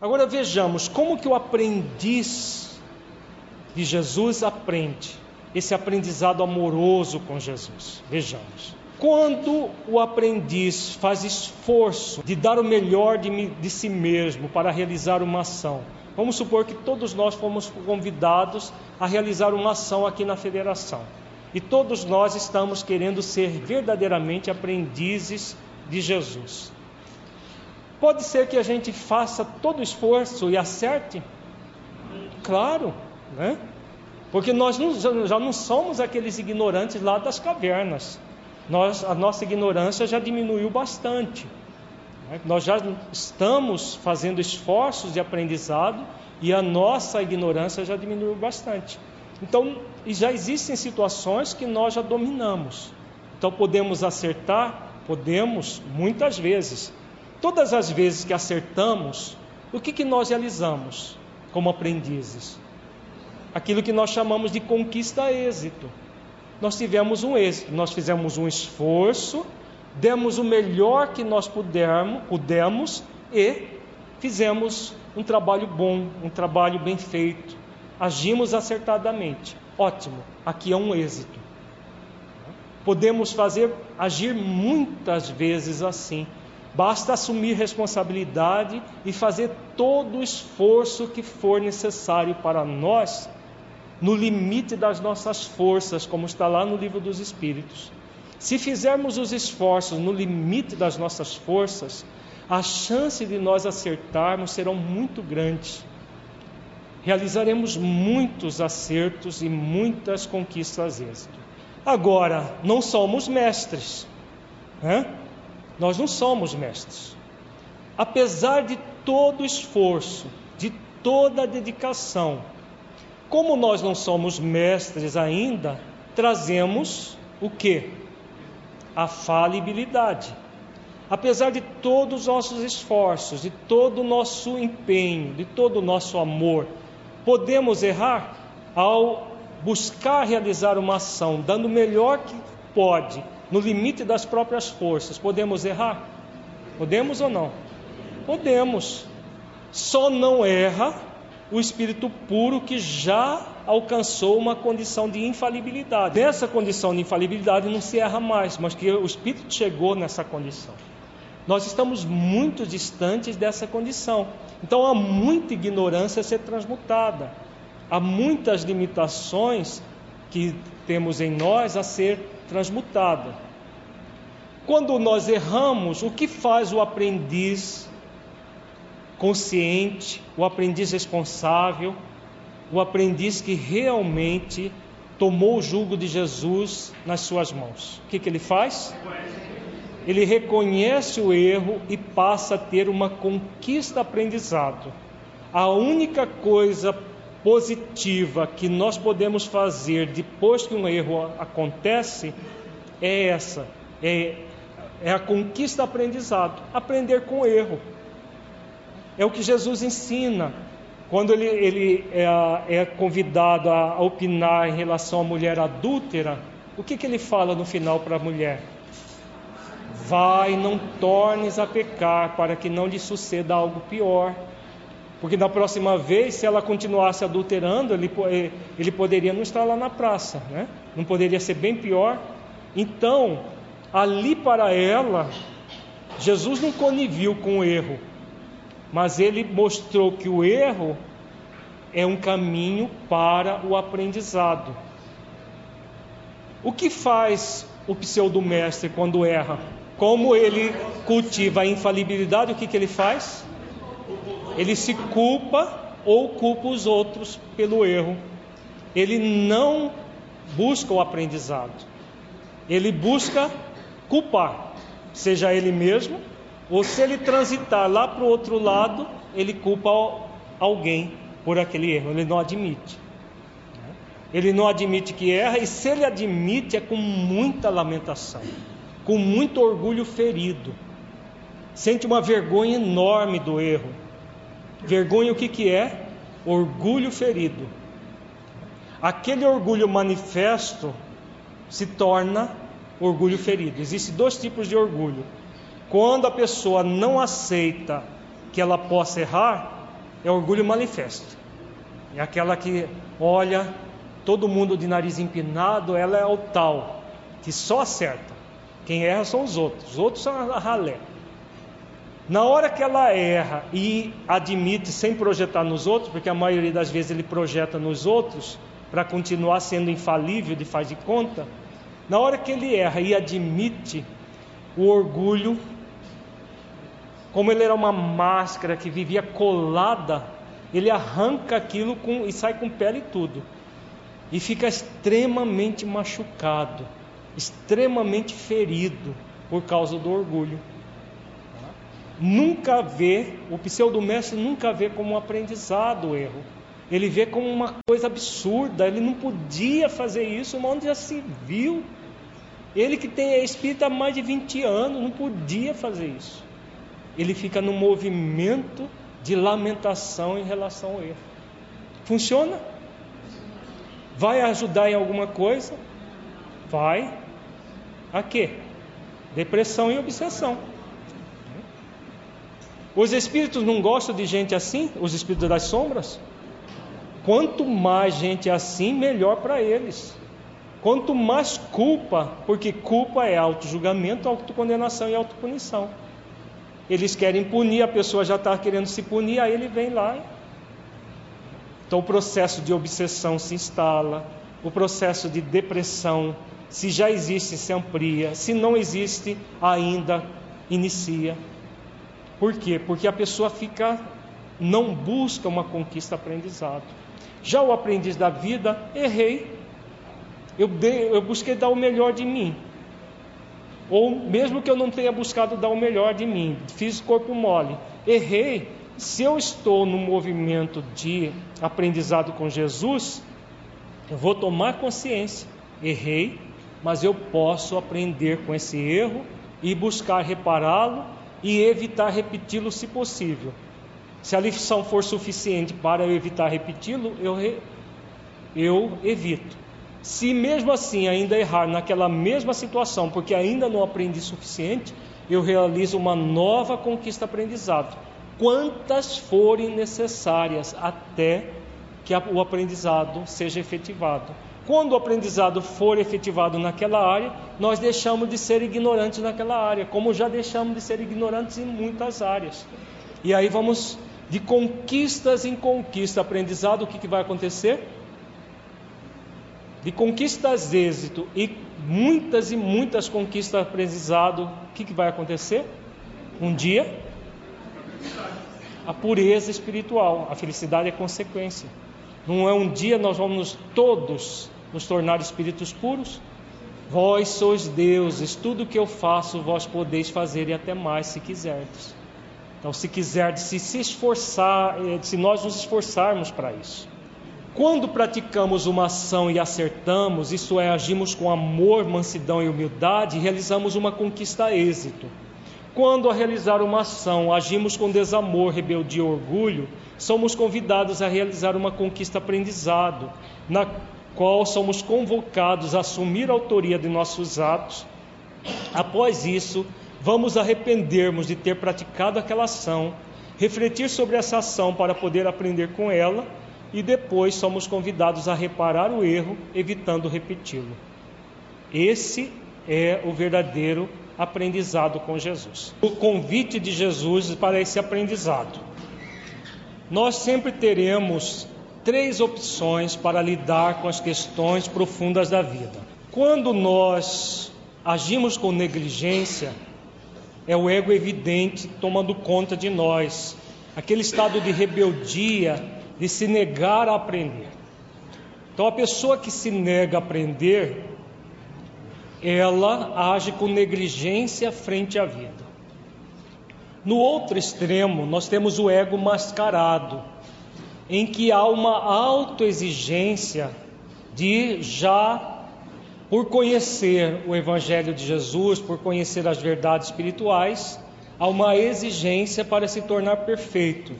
Agora vejamos como que o aprendiz de Jesus aprende esse aprendizado amoroso com Jesus. Vejamos. Quando o aprendiz faz esforço de dar o melhor de, de, si mesmo para realizar uma ação, vamos supor que todos nós fomos convidados a realizar uma ação aqui na federação e todos nós estamos querendo ser verdadeiramente aprendizes de Jesus. Pode ser que a gente faça todo o esforço e acerte? Claro, né? Porque nós já não somos aqueles ignorantes lá das cavernas. Nós, a nossa ignorância já diminuiu bastante. Né? Nós já estamos fazendo esforços de aprendizado e a nossa ignorância já diminuiu bastante. Então, já existem situações que nós já dominamos. Então, podemos acertar? Podemos, muitas vezes. Todas as vezes que acertamos, o que, que nós realizamos como aprendizes? aquilo que nós chamamos de conquista-êxito. Nós tivemos um êxito, nós fizemos um esforço, demos o melhor que nós pudermos, pudemos e fizemos um trabalho bom, um trabalho bem feito, agimos acertadamente. Ótimo, aqui é um êxito. Podemos fazer, agir muitas vezes assim. Basta assumir responsabilidade e fazer todo o esforço que for necessário para nós no limite das nossas forças, como está lá no livro dos Espíritos. Se fizermos os esforços no limite das nossas forças, a chance de nós acertarmos serão muito grandes. Realizaremos muitos acertos e muitas conquistas êxito. Agora, não somos mestres. Né? Nós não somos mestres. Apesar de todo o esforço, de toda a dedicação, como nós não somos mestres ainda, trazemos o que? A falibilidade. Apesar de todos os nossos esforços, de todo o nosso empenho, de todo o nosso amor, podemos errar ao buscar realizar uma ação, dando o melhor que pode, no limite das próprias forças. Podemos errar? Podemos ou não? Podemos. Só não erra o espírito puro que já alcançou uma condição de infalibilidade. Nessa condição de infalibilidade não se erra mais, mas que o espírito chegou nessa condição. Nós estamos muito distantes dessa condição. Então há muita ignorância a ser transmutada. Há muitas limitações que temos em nós a ser transmutada. Quando nós erramos, o que faz o aprendiz consciente, o aprendiz responsável, o aprendiz que realmente tomou o jugo de Jesus nas suas mãos. O que, que ele faz? Ele reconhece o erro e passa a ter uma conquista aprendizado. A única coisa positiva que nós podemos fazer depois que um erro acontece é essa: é, é a conquista aprendizado. Aprender com o erro. É o que Jesus ensina quando ele, ele é, é, convidado a opinar em relação à mulher adúltera. O que, que ele fala no final para a mulher? Vai, não tornes a pecar, para que não lhe suceda algo pior. Porque na próxima vez, se ela continuasse adulterando, ele, ele poderia não estar lá na praça, né? não poderia ser bem pior. Então, ali para ela, Jesus não coniviu com o erro, mas ele mostrou que o erro é um caminho para o aprendizado. O que faz o pseudo-mestre quando erra? Como ele cultiva a infalibilidade, o que, que ele faz? Ele se culpa ou culpa os outros pelo erro. Ele não busca o aprendizado. Ele busca culpar, seja ele mesmo ou se ele transitar lá para o outro lado, ele culpa alguém por aquele erro, ele não admite. Ele não admite que erra, e se ele admite, é com muita lamentação, com muito orgulho ferido. Sente uma vergonha enorme do erro. Vergonha o que, que é? Orgulho ferido. aquele orgulho manifesto se torna orgulho ferido. Existem dois tipos de orgulho. Quando a pessoa não aceita que ela possa errar, é orgulho manifesto. É aquela que olha todo mundo de nariz empinado, ela é o tal que só acerta. Quem erra são os outros, os outros são a ralé. Na hora que ela erra e admite sem projetar nos outros, porque a maioria das vezes ele projeta nos outros para continuar sendo infalível de faz de conta, na hora que ele erra e admite o orgulho, como ele era uma máscara que vivia colada, ele arranca aquilo com, e sai com pele e tudo. E fica extremamente machucado, extremamente ferido por causa do orgulho. Nunca vê, o pseudo-mestre nunca vê como um aprendizado o erro. Ele vê como uma coisa absurda, ele não podia fazer isso, onde já se viu. Ele que tem espírito há mais de 20 anos, não podia fazer isso. Ele fica no movimento de lamentação em relação ao erro. Funciona? Vai ajudar em alguma coisa? Vai. A quê? Depressão e obsessão. Os espíritos não gostam de gente assim, os espíritos das sombras? Quanto mais gente assim, melhor para eles. Quanto mais culpa, porque culpa é auto-julgamento, autocondenação e autopunição. Eles querem punir, a pessoa já está querendo se punir, aí ele vem lá. Então o processo de obsessão se instala, o processo de depressão, se já existe, se amplia, se não existe, ainda inicia. Por quê? Porque a pessoa fica, não busca uma conquista aprendizado. Já o aprendiz da vida, errei. Eu, dei, eu busquei dar o melhor de mim. Ou mesmo que eu não tenha buscado dar o melhor de mim, fiz corpo mole, errei. Se eu estou no movimento de aprendizado com Jesus, eu vou tomar consciência. Errei, mas eu posso aprender com esse erro e buscar repará-lo e evitar repeti-lo se possível. Se a lição for suficiente para eu evitar repeti-lo, eu, eu evito. Se mesmo assim ainda errar naquela mesma situação, porque ainda não aprendi suficiente, eu realizo uma nova conquista aprendizado. Quantas forem necessárias até que o aprendizado seja efetivado. Quando o aprendizado for efetivado naquela área, nós deixamos de ser ignorantes naquela área, como já deixamos de ser ignorantes em muitas áreas. E aí vamos de conquistas em conquista, aprendizado, o que, que vai acontecer? De conquistas êxito e muitas e muitas conquistas aprendizado, o que, que vai acontecer? Um dia, a pureza espiritual, a felicidade é consequência. Não é um dia nós vamos todos nos tornar espíritos puros? Vós sois deuses, tudo que eu faço vós podeis fazer e até mais se quiserdes. Então, se quiserdes, se se esforçar, eh, se nós nos esforçarmos para isso. Quando praticamos uma ação e acertamos, isso é, agimos com amor, mansidão e humildade, realizamos uma conquista a êxito. Quando a realizar uma ação agimos com desamor, rebeldia e orgulho, somos convidados a realizar uma conquista aprendizado, na qual somos convocados a assumir a autoria de nossos atos. Após isso, vamos arrependermos de ter praticado aquela ação, refletir sobre essa ação para poder aprender com ela e depois somos convidados a reparar o erro, evitando repeti-lo. Esse é o verdadeiro aprendizado com Jesus. O convite de Jesus para esse aprendizado. Nós sempre teremos três opções para lidar com as questões profundas da vida. Quando nós agimos com negligência, é o ego evidente tomando conta de nós, aquele estado de rebeldia, de se negar a aprender. Então, a pessoa que se nega a aprender, ela age com negligência frente à vida. No outro extremo, nós temos o ego mascarado, em que há uma autoexigência de já por conhecer o Evangelho de Jesus, por conhecer as verdades espirituais, há uma exigência para se tornar perfeito,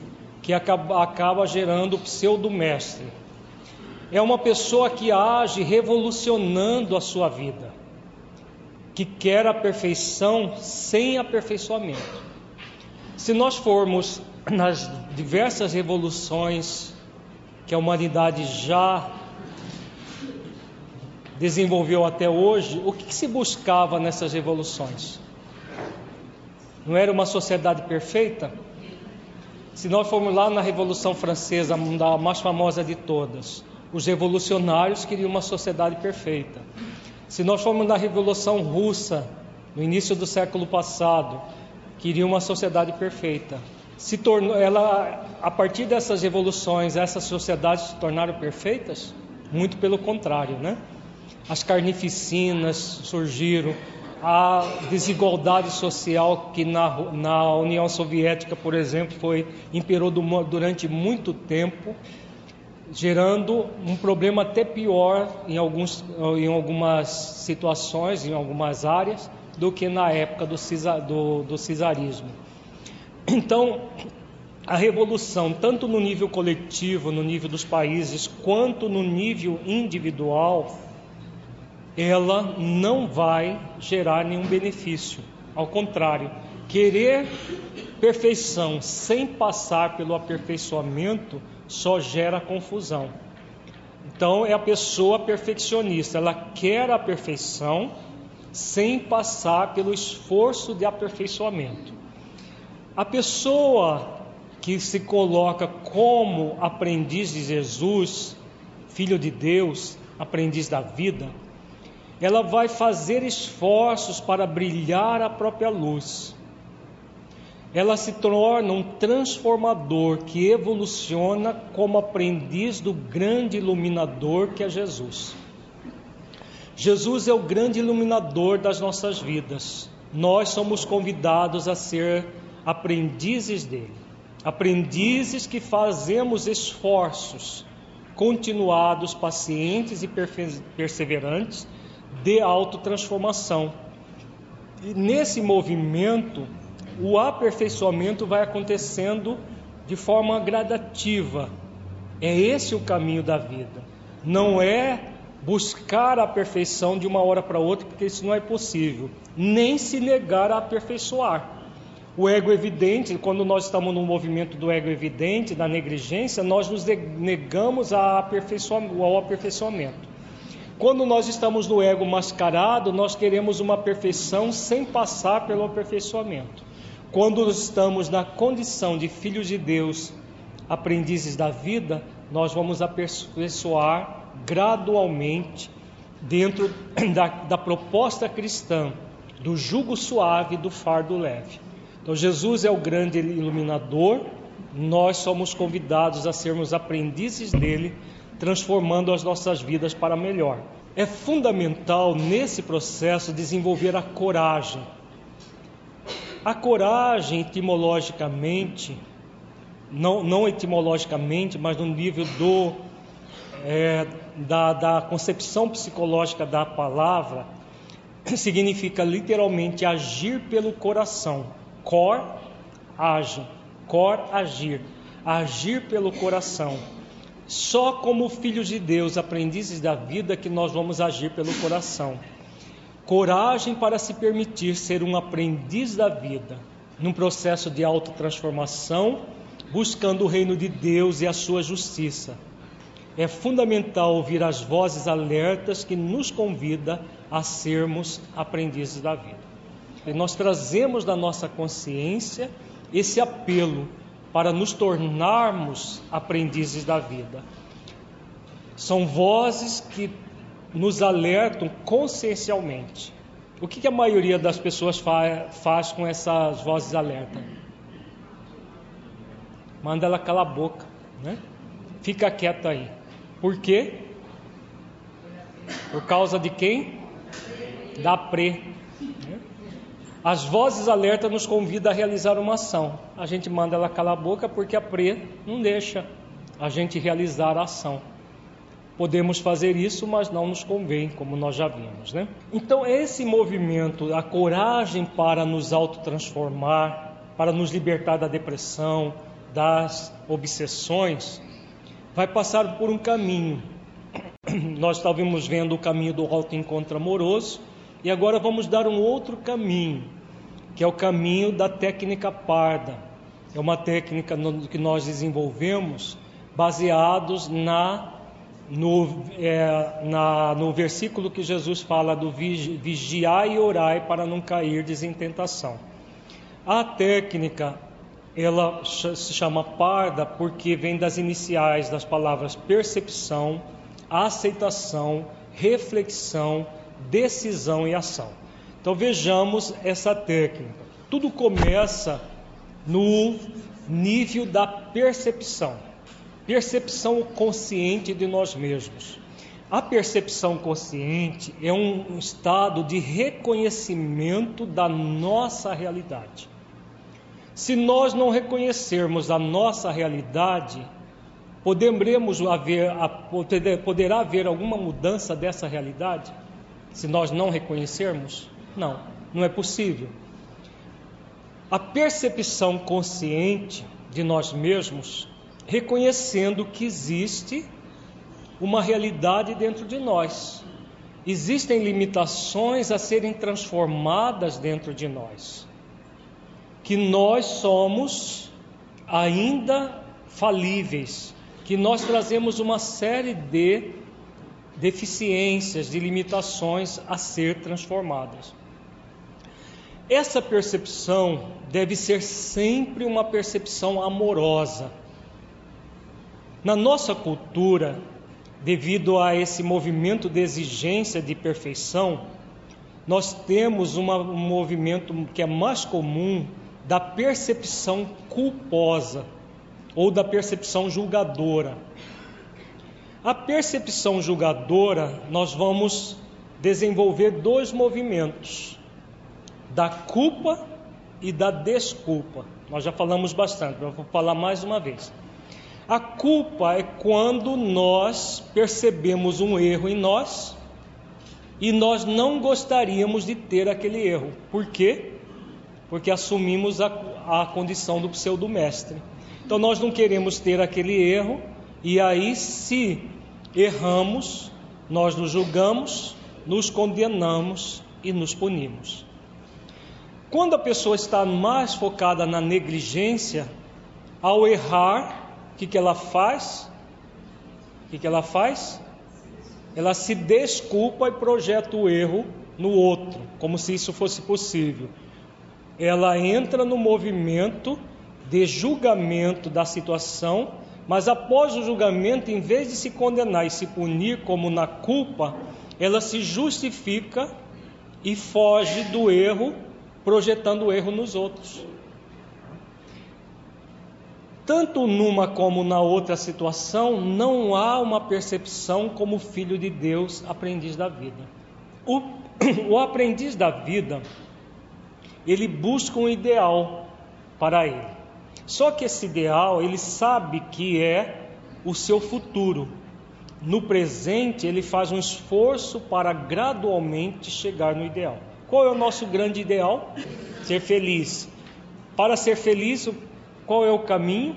que acaba, acaba gerando o pseudo-mestre. é uma pessoa que age revolucionando a sua vida, que quer a perfeição sem aperfeiçoamento. Se nós formos nas diversas revoluções que a humanidade já desenvolveu até hoje, o que, se buscava nessas revoluções? Não era uma sociedade perfeita? Se nós formos lá na Revolução Francesa, a mais famosa de todas, os revolucionários queriam uma sociedade perfeita. Se nós formos na Revolução Russa, no início do século passado, queriam uma sociedade perfeita. Se tornou, ela, a partir dessas revoluções, essas sociedades se tornaram perfeitas? Muito pelo contrário, né? As carnificinas surgiram, a desigualdade social que na, na União Soviética, por exemplo, foi imperou durante muito tempo, gerando um problema até pior em, alguns, em algumas situações, em algumas áreas, do que na época do, do, do cesarismo. Então, a revolução, tanto no nível coletivo, no nível dos países, quanto no nível individual, ela não vai gerar nenhum benefício. Ao contrário, querer perfeição sem passar pelo aperfeiçoamento só gera confusão. Então é a pessoa perfeccionista, ela quer a perfeição sem passar pelo esforço de aperfeiçoamento. A pessoa que se coloca como aprendiz de Jesus, filho de Deus, aprendiz da vida, ela vai fazer esforços para brilhar a própria luz. Ela se torna um transformador que evoluciona como aprendiz do grande iluminador que é Jesus. Jesus é o grande iluminador das nossas vidas. Nós somos convidados a ser aprendizes dele. Aprendizes que fazemos esforços continuados, pacientes e perseverantes de autotransformação. E nesse movimento, o aperfeiçoamento vai acontecendo de forma gradativa. É esse o caminho da vida. Não é buscar a perfeição de uma hora para outra, porque isso não é possível, nem se negar a aperfeiçoar. O ego evidente, quando nós estamos no movimento do ego evidente, da negligência, nós nos negamos ao aperfeiçoamento. Quando nós estamos no ego mascarado, nós queremos uma perfeição sem passar pelo aperfeiçoamento. Quando estamos na condição de filhos de Deus, aprendizes da vida, nós vamos aperfeiçoar gradualmente dentro da, da proposta cristã do jugo suave do fardo leve. Então, Jesus é o grande iluminador, nós somos convidados a sermos aprendizes dele transformando as nossas vidas para melhor. É fundamental nesse processo desenvolver a coragem. A coragem, etimologicamente, não, não etimologicamente, mas no nível do, é, da, da concepção psicológica da palavra, significa literalmente agir pelo coração. Cor, age. Cor, agir. Agir pelo coração. Só como filhos de Deus, aprendizes da vida, que nós vamos agir pelo coração. Coragem para se permitir ser um aprendiz da vida, num processo de autotransformação, buscando o reino de Deus e a sua justiça. É fundamental ouvir as vozes alertas que nos convida a sermos aprendizes da vida. E nós trazemos da nossa consciência esse apelo para nos tornarmos aprendizes da vida. São vozes que nos alertam consciencialmente. O que, que a maioria das pessoas fa faz com essas vozes alertas? Manda ela calar a boca, né? Fica quieta aí. Por quê? Por causa de quem? Da pre. As vozes alerta nos convidam a realizar uma ação. A gente manda ela calar a boca porque a pre não deixa a gente realizar a ação. Podemos fazer isso, mas não nos convém, como nós já vimos, né? Então, esse movimento, a coragem para nos autotransformar, para nos libertar da depressão, das obsessões, vai passar por um caminho nós estávamos vendo o caminho do alto encontro amoroso e agora vamos dar um outro caminho, que é o caminho da técnica parda. É uma técnica que nós desenvolvemos baseados na no, é, na, no versículo que Jesus fala do vigiai e orai para não cair em tentação. A técnica ela se chama parda porque vem das iniciais das palavras percepção, aceitação, reflexão, decisão e ação. Então vejamos essa técnica. Tudo começa no nível da percepção, percepção consciente de nós mesmos. A percepção consciente é um estado de reconhecimento da nossa realidade. Se nós não reconhecermos a nossa realidade, poderemos haver, poderá haver alguma mudança dessa realidade? Se nós não reconhecermos? Não, não é possível. A percepção consciente de nós mesmos, reconhecendo que existe uma realidade dentro de nós. Existem limitações a serem transformadas dentro de nós que nós somos ainda falíveis, que nós trazemos uma série de deficiências, de limitações a ser transformadas. Essa percepção deve ser sempre uma percepção amorosa. Na nossa cultura, devido a esse movimento de exigência de perfeição, nós temos um movimento que é mais comum da percepção culposa ou da percepção julgadora. A percepção julgadora, nós vamos desenvolver dois movimentos: da culpa e da desculpa. Nós já falamos bastante, mas vou falar mais uma vez. A culpa é quando nós percebemos um erro em nós e nós não gostaríamos de ter aquele erro. Por quê? porque assumimos a, a condição do pseudo-mestre. Então nós não queremos ter aquele erro, e aí, se erramos, nós nos julgamos, nos condenamos e nos punimos. Quando a pessoa está mais focada na negligência, ao errar, o que, que ela faz? O que, que ela faz? Ela se desculpa e projeta o erro no outro, como se isso fosse possível ela entra no movimento de julgamento da situação, mas após o julgamento, em vez de se condenar e se punir como na culpa, ela se justifica e foge do erro, projetando o erro nos outros. Tanto numa como na outra situação, não há uma percepção como filho de Deus, aprendiz da vida. O, o aprendiz da vida ele busca um ideal para ele. Só que esse ideal, ele sabe que é o seu futuro. No presente, ele faz um esforço para gradualmente chegar no ideal. Qual é o nosso grande ideal? Ser feliz. Para ser feliz, qual é o caminho?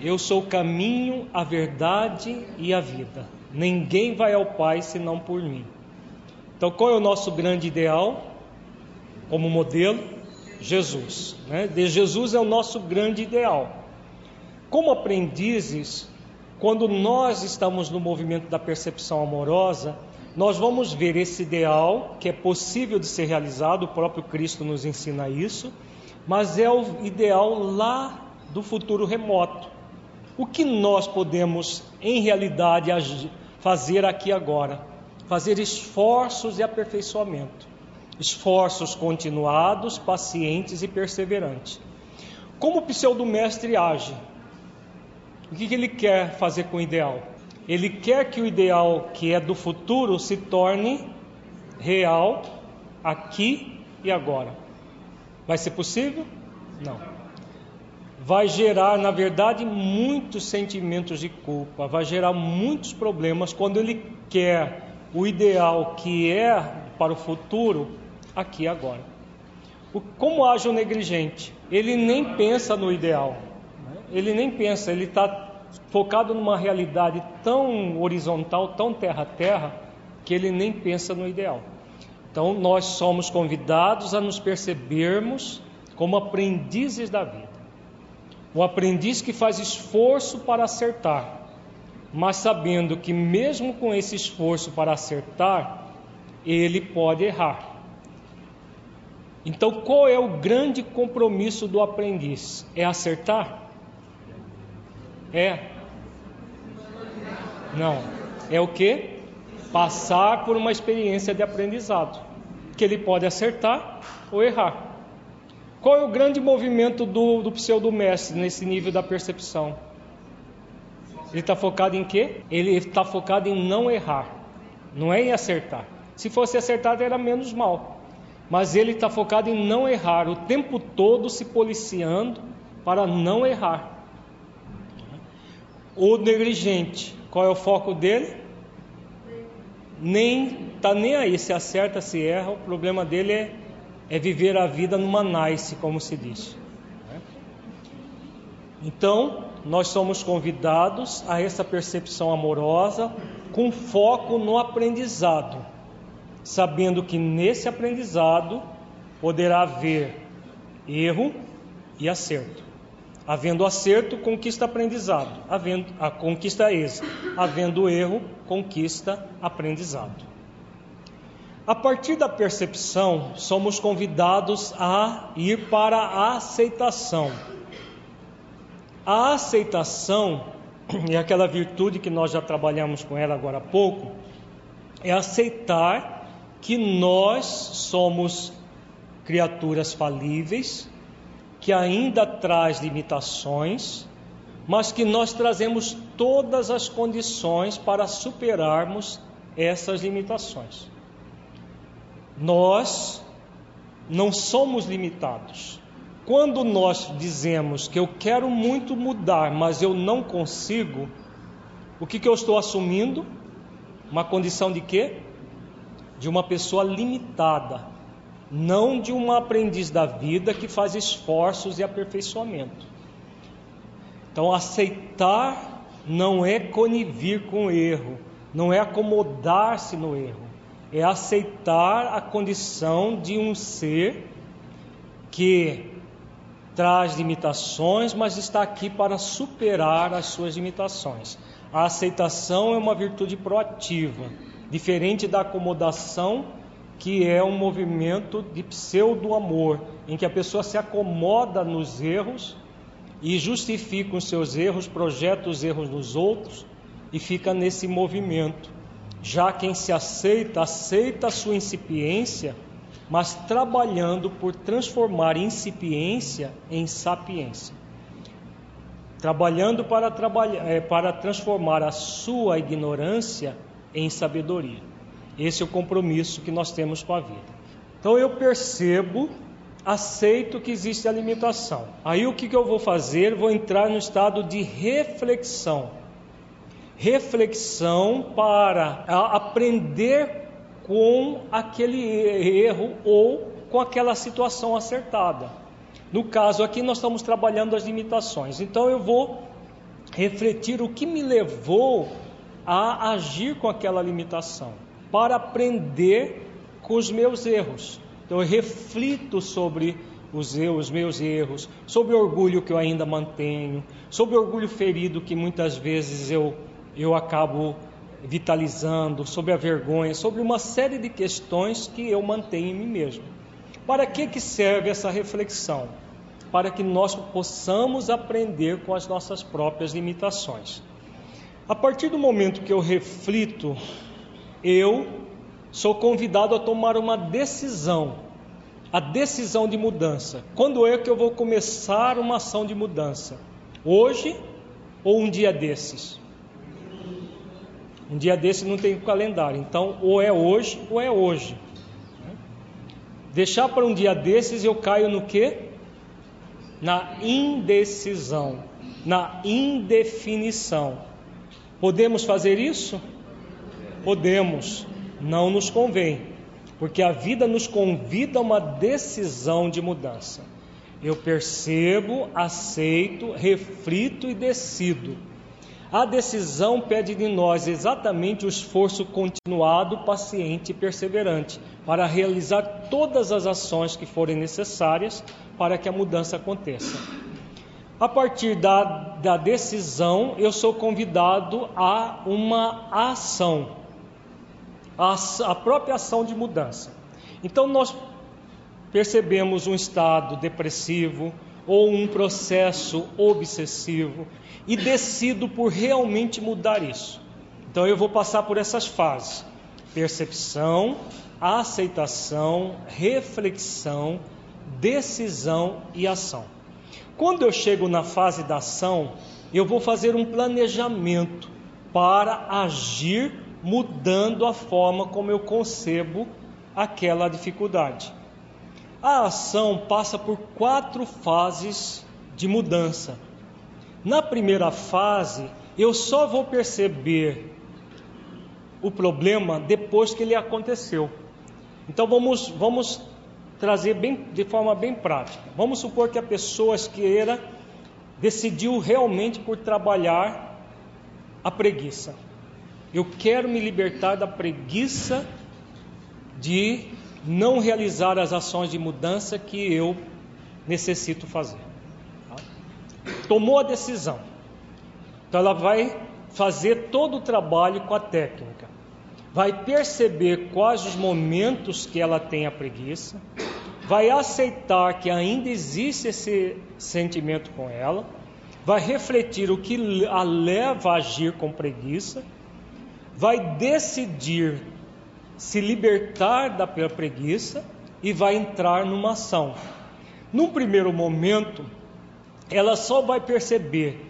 Eu sou o caminho, a verdade e a vida. Ninguém vai ao Pai senão por mim. Então, qual é o nosso grande ideal? como modelo Jesus. Né? De Jesus é o nosso grande ideal. Como aprendizes, quando nós estamos no movimento da percepção amorosa, nós vamos ver esse ideal que é possível de ser realizado, o próprio Cristo nos ensina isso, mas é o ideal lá do futuro remoto. O que nós podemos, em realidade, fazer aqui agora? Fazer esforços de aperfeiçoamento esforços continuados, pacientes e perseverantes. Como o pseudo-mestre age? O que, ele quer fazer com o ideal? Ele quer que o ideal que é do futuro se torne real aqui e agora. Vai ser possível? Não. Vai gerar, na verdade, muitos sentimentos de culpa, vai gerar muitos problemas quando ele quer o ideal que é para o futuro aqui e agora. como age o negligente? Ele nem pensa no ideal, né? ele nem pensa, ele está focado numa realidade tão horizontal, tão terra-terra, que ele nem pensa no ideal. Então, nós somos convidados a nos percebermos como aprendizes da vida. O aprendiz que faz esforço para acertar, mas sabendo que, mesmo com esse esforço para acertar, ele pode errar. Então, qual é o grande compromisso do aprendiz? É acertar? É. Não. É o que? Passar por uma experiência de aprendizado, que ele pode acertar ou errar. Qual é o grande movimento do, do pseudo-mestre nesse nível da percepção? Ele está focado em quê? Ele está focado em não errar, não é em acertar. Se fosse acertado, era menos mal mas ele está focado em não errar, o tempo todo se policiando para não errar. O negligente, qual é o foco dele? Nem tá nem aí se acerta, se erra. O problema dele é, é viver a vida numa nice, como se diz. Então, nós somos convidados a essa percepção amorosa com foco no aprendizado sabendo que nesse aprendizado poderá haver erro e acerto. Havendo acerto, conquista aprendizado. Havendo a conquista êxito. Havendo erro, conquista aprendizado. A partir da percepção, somos convidados a ir para a aceitação. A aceitação é aquela virtude que nós já trabalhamos com ela agora há pouco, é aceitar que nós somos criaturas falíveis, que ainda traz limitações, mas que nós trazemos todas as condições para superarmos essas limitações. Nós não somos limitados. Quando nós dizemos que eu quero muito mudar, mas eu não consigo, o que, que eu estou assumindo? Uma condição de quê? De uma pessoa limitada, não de uma aprendiz da vida que faz esforços e aperfeiçoamento. Então, aceitar não é conivir com o erro, não é acomodar-se no erro, é aceitar a condição de um ser que traz limitações, mas está aqui para superar as suas limitações. A aceitação é uma virtude proativa diferente da acomodação, que é um movimento de pseudo-amor, em que a pessoa se acomoda nos erros e justifica os seus erros, projeta os erros nos outros e fica nesse movimento. Já quem se aceita, aceita a sua incipiência, mas trabalhando por transformar incipiência em sapiência. Trabalhando para, trabalhar, é, para transformar a sua ignorância em sabedoria. Esse é o compromisso que nós temos com a vida. Então eu percebo, aceito que existe a limitação. Aí o que, que eu vou fazer? Vou entrar no estado de reflexão. Reflexão para aprender com aquele erro ou com aquela situação acertada. No caso aqui, nós estamos trabalhando as limitações. Então eu vou refletir o que me levou a agir com aquela limitação, para aprender com os meus erros. Então eu reflito sobre os, os meus erros, sobre o orgulho que eu ainda mantenho, sobre o orgulho ferido que muitas vezes eu, eu acabo vitalizando, sobre a vergonha, sobre uma série de questões que eu mantenho em mim mesmo. Para que, que serve essa reflexão? Para que nós possamos aprender com as nossas próprias limitações. A partir do momento que eu reflito, eu sou convidado a tomar uma decisão, a decisão de mudança. Quando é que eu vou começar uma ação de mudança? Hoje ou um dia desses? Um dia desse não tem calendário, então ou é hoje ou é hoje. Deixar para um dia desses eu caio no que? Na indecisão, na indefinição. Podemos fazer isso? Podemos, não nos convém, porque a vida nos convida a uma decisão de mudança. Eu percebo, aceito, reflito e decido. A decisão pede de nós exatamente o esforço continuado, paciente e perseverante para realizar todas as ações que forem necessárias para que a mudança aconteça. A partir da, da decisão, eu sou convidado a uma ação, a, a própria ação de mudança. Então, nós percebemos um estado depressivo ou um processo obsessivo e decido por realmente mudar isso. Então eu vou passar por essas fases: percepção, aceitação, reflexão, decisão e ação. Quando eu chego na fase da ação, eu vou fazer um planejamento para agir mudando a forma como eu concebo aquela dificuldade. A ação passa por quatro fases de mudança. Na primeira fase, eu só vou perceber o problema depois que ele aconteceu. Então vamos, vamos trazer bem, de forma bem prática. Vamos supor que a pessoa queira decidiu realmente por trabalhar a preguiça. Eu quero me libertar da preguiça de não realizar as ações de mudança que eu necessito fazer. Tá? Tomou a decisão. Então ela vai fazer todo o trabalho com a técnica. Vai perceber quais os momentos que ela tem a preguiça, vai aceitar que ainda existe esse sentimento com ela, vai refletir o que a leva a agir com preguiça, vai decidir se libertar da preguiça e vai entrar numa ação. Num primeiro momento, ela só vai perceber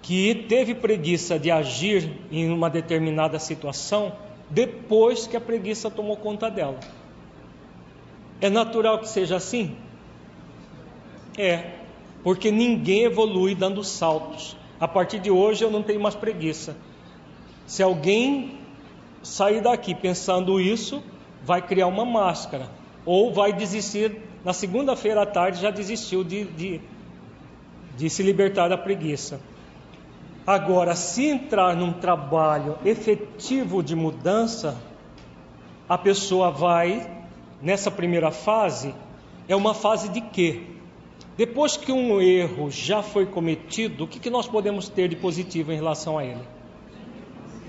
que teve preguiça de agir em uma determinada situação depois que a preguiça tomou conta dela. É natural que seja assim? É, porque ninguém evolui dando saltos. A partir de hoje eu não tenho mais preguiça. Se alguém sair daqui pensando isso, vai criar uma máscara. Ou vai desistir, na segunda-feira à tarde já desistiu de, de, de se libertar da preguiça. Agora, se entrar num trabalho efetivo de mudança, a pessoa vai, nessa primeira fase, é uma fase de quê? Depois que um erro já foi cometido, o que, que nós podemos ter de positivo em relação a ele?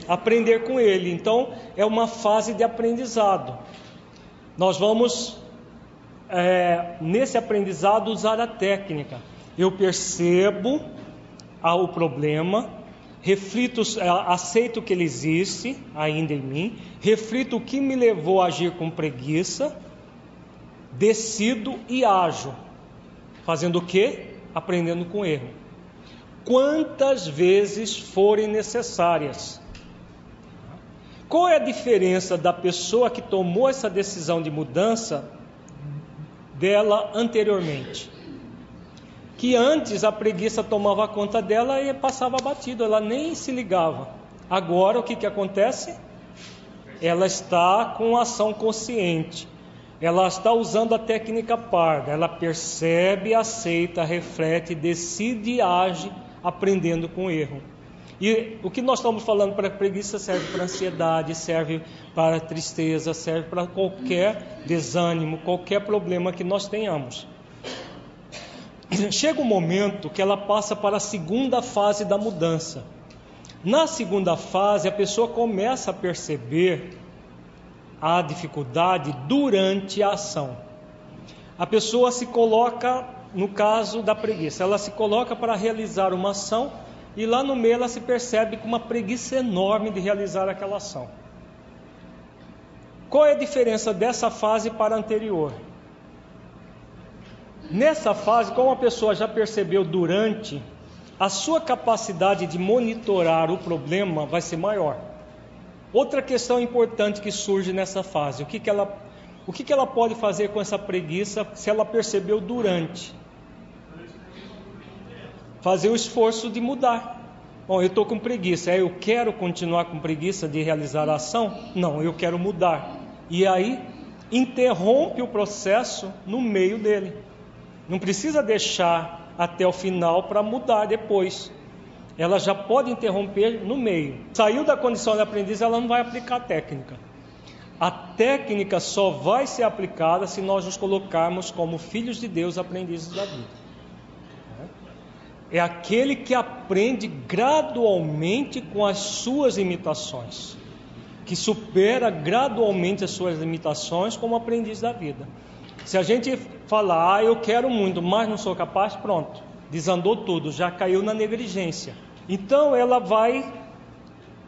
aprender com ele. Então, é uma fase de aprendizado. Nós vamos, é, nesse aprendizado, usar a técnica. Eu percebo ah, o problema, reflito, aceito que ele existe ainda em mim, reflito o que me levou a agir com preguiça, decido e ajo. Fazendo o que? Aprendendo com erro. Quantas vezes forem necessárias. Qual é a diferença da pessoa que tomou essa decisão de mudança dela anteriormente? Que antes a preguiça tomava conta dela e passava batido, ela nem se ligava. Agora o que, que acontece? Ela está com ação consciente, ela está usando a técnica parda, ela percebe, aceita, reflete, decide e age aprendendo com o erro. E o que nós estamos falando para preguiça serve para ansiedade, serve para tristeza, serve para qualquer desânimo, qualquer problema que nós tenhamos. Chega um momento que ela passa para a segunda fase da mudança. Na segunda fase, a pessoa começa a perceber a dificuldade durante a ação. A pessoa se coloca, no caso da preguiça, ela se coloca para realizar uma ação e lá no meio ela se percebe com uma preguiça enorme de realizar aquela ação. Qual é a diferença dessa fase para a anterior? Nessa fase, como a pessoa já percebeu durante, a sua capacidade de monitorar o problema vai ser maior. Outra questão importante que surge nessa fase, o que, que, ela, o que, que ela pode fazer com essa preguiça se ela percebeu durante? fazer o esforço de mudar. Bom, eu estou com preguiça, é, eu quero continuar com preguiça de realizar a ação? Não, eu quero mudar. E aí interrompe o processo no meio dele. Não precisa deixar até o final para mudar depois. ela já pode interromper no meio. Saiu da condição de aprendiz, ela não vai aplicar a técnica. A técnica só vai ser aplicada se nós nos colocarmos como filhos de Deus, aprendizes da vida. É aquele que aprende gradualmente com as suas imitações, que supera gradualmente as suas limitações como aprendiz da vida. Se a gente falar, ah, eu quero muito, mas não sou capaz, pronto, desandou tudo, já caiu na negligência. Então ela vai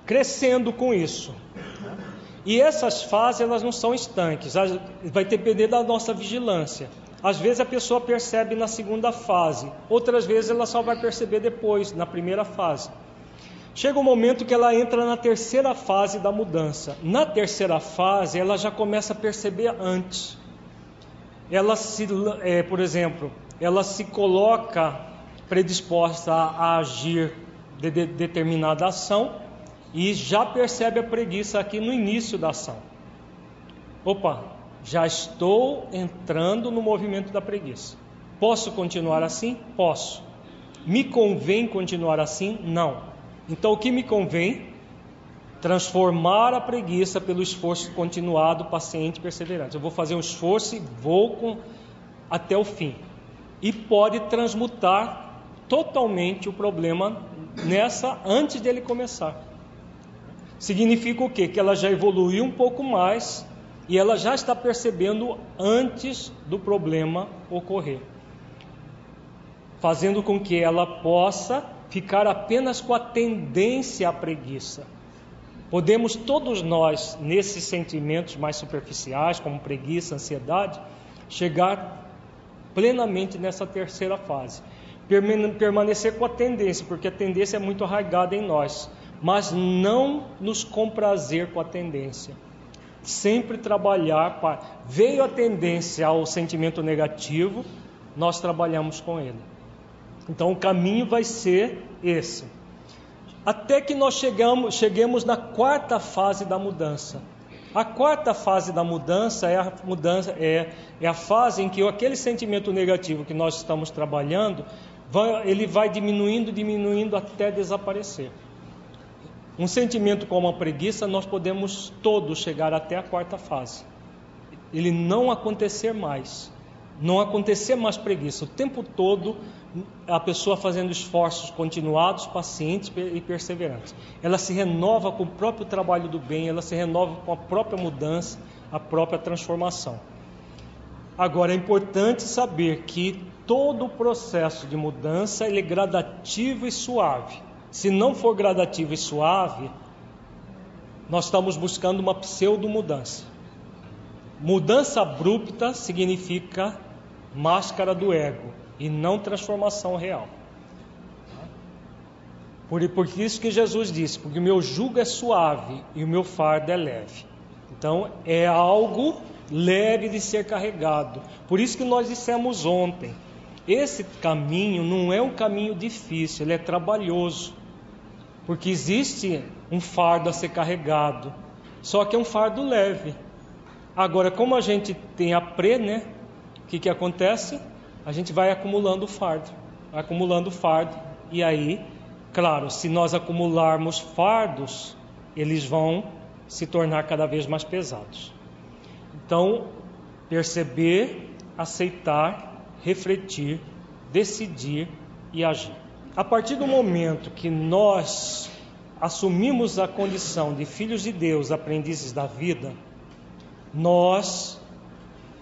crescendo com isso. E essas fases elas não são estanques, vai depender da nossa vigilância. Às vezes a pessoa percebe na segunda fase, outras vezes ela só vai perceber depois, na primeira fase. Chega um momento que ela entra na terceira fase da mudança. Na terceira fase, ela já começa a perceber antes ela se, é, por exemplo, ela se coloca predisposta a, agir de, de determinada ação e já percebe a preguiça aqui no início da ação. Opa, já estou entrando no movimento da preguiça. Posso continuar assim? Posso. Me convém continuar assim? Não. Então o que me convém? Transformar a preguiça pelo esforço continuado, paciente e perseverante. Eu vou fazer um esforço e vou com, até o fim. E pode transmutar totalmente o problema nessa antes dele começar. Significa o quê? Que ela já evoluiu um pouco mais e ela já está percebendo antes do problema ocorrer, fazendo com que ela possa ficar apenas com a tendência à preguiça Podemos todos nós, nesses sentimentos mais superficiais, como preguiça, ansiedade, chegar plenamente nessa terceira fase. Permanecer com a tendência, porque a tendência é muito arraigada em nós, mas não nos comprazer com a tendência. Sempre trabalhar para. Veio a tendência ao sentimento negativo, nós trabalhamos com ele. Então o caminho vai ser esse até que nós chegamos, cheguemos na quarta fase da mudança. A quarta fase da mudança é a mudança é, é a fase em que aquele sentimento negativo que nós estamos trabalhando, vai, ele vai diminuindo, diminuindo até desaparecer. Um sentimento como a preguiça, nós podemos todos chegar até a quarta fase. Ele não acontecer mais. Não acontecer mais preguiça. O tempo todo a pessoa fazendo esforços continuados, pacientes e perseverantes. Ela se renova com o próprio trabalho do bem, ela se renova com a própria mudança, a própria transformação. Agora é importante saber que todo o processo de mudança ele é gradativo e suave. Se não for gradativo e suave, nós estamos buscando uma pseudo mudança. Mudança abrupta significa máscara do ego e não transformação real. Por, por isso que Jesus disse: porque o meu jugo é suave e o meu fardo é leve. Então é algo leve de ser carregado. Por isso que nós dissemos ontem: esse caminho não é um caminho difícil, ele é trabalhoso. Porque existe um fardo a ser carregado, só que é um fardo leve. Agora, como a gente tem a pre, né? O que, que acontece? a gente vai acumulando fardo, acumulando fardo, e aí, claro, se nós acumularmos fardos, eles vão se tornar cada vez mais pesados. Então, perceber, aceitar, refletir, decidir e agir. A partir do momento que nós assumimos a condição de filhos de Deus, aprendizes da vida, nós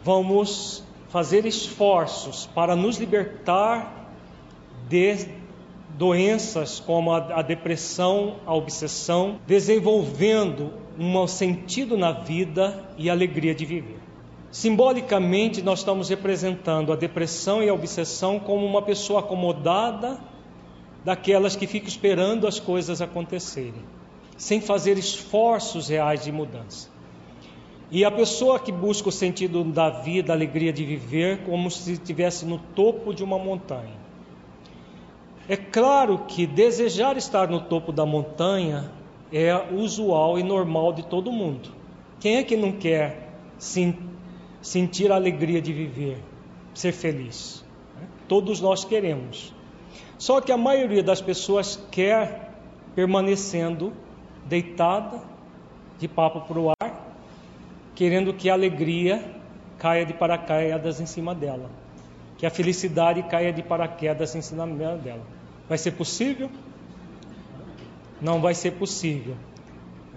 vamos fazer esforços para nos libertar de doenças como a, a depressão, a obsessão, desenvolvendo um sentido na vida e alegria de viver. Simbolicamente, nós estamos representando a depressão e a obsessão como uma pessoa acomodada, daquelas que fica esperando as coisas acontecerem, sem fazer esforços reais de mudança. E a pessoa que busca o sentido da vida, a alegria de viver, como se estivesse no topo de uma montanha. É claro que desejar estar no topo da montanha é usual e normal de todo mundo. Quem é que não quer sim, sentir a alegria de viver, ser feliz? Todos nós queremos. Só que a maioria das pessoas quer permanecendo deitada, de papo para o querendo que a alegria caia de paraquedas em cima dela, que a felicidade caia de paraquedas em cima dela. Vai ser possível? Não vai ser possível.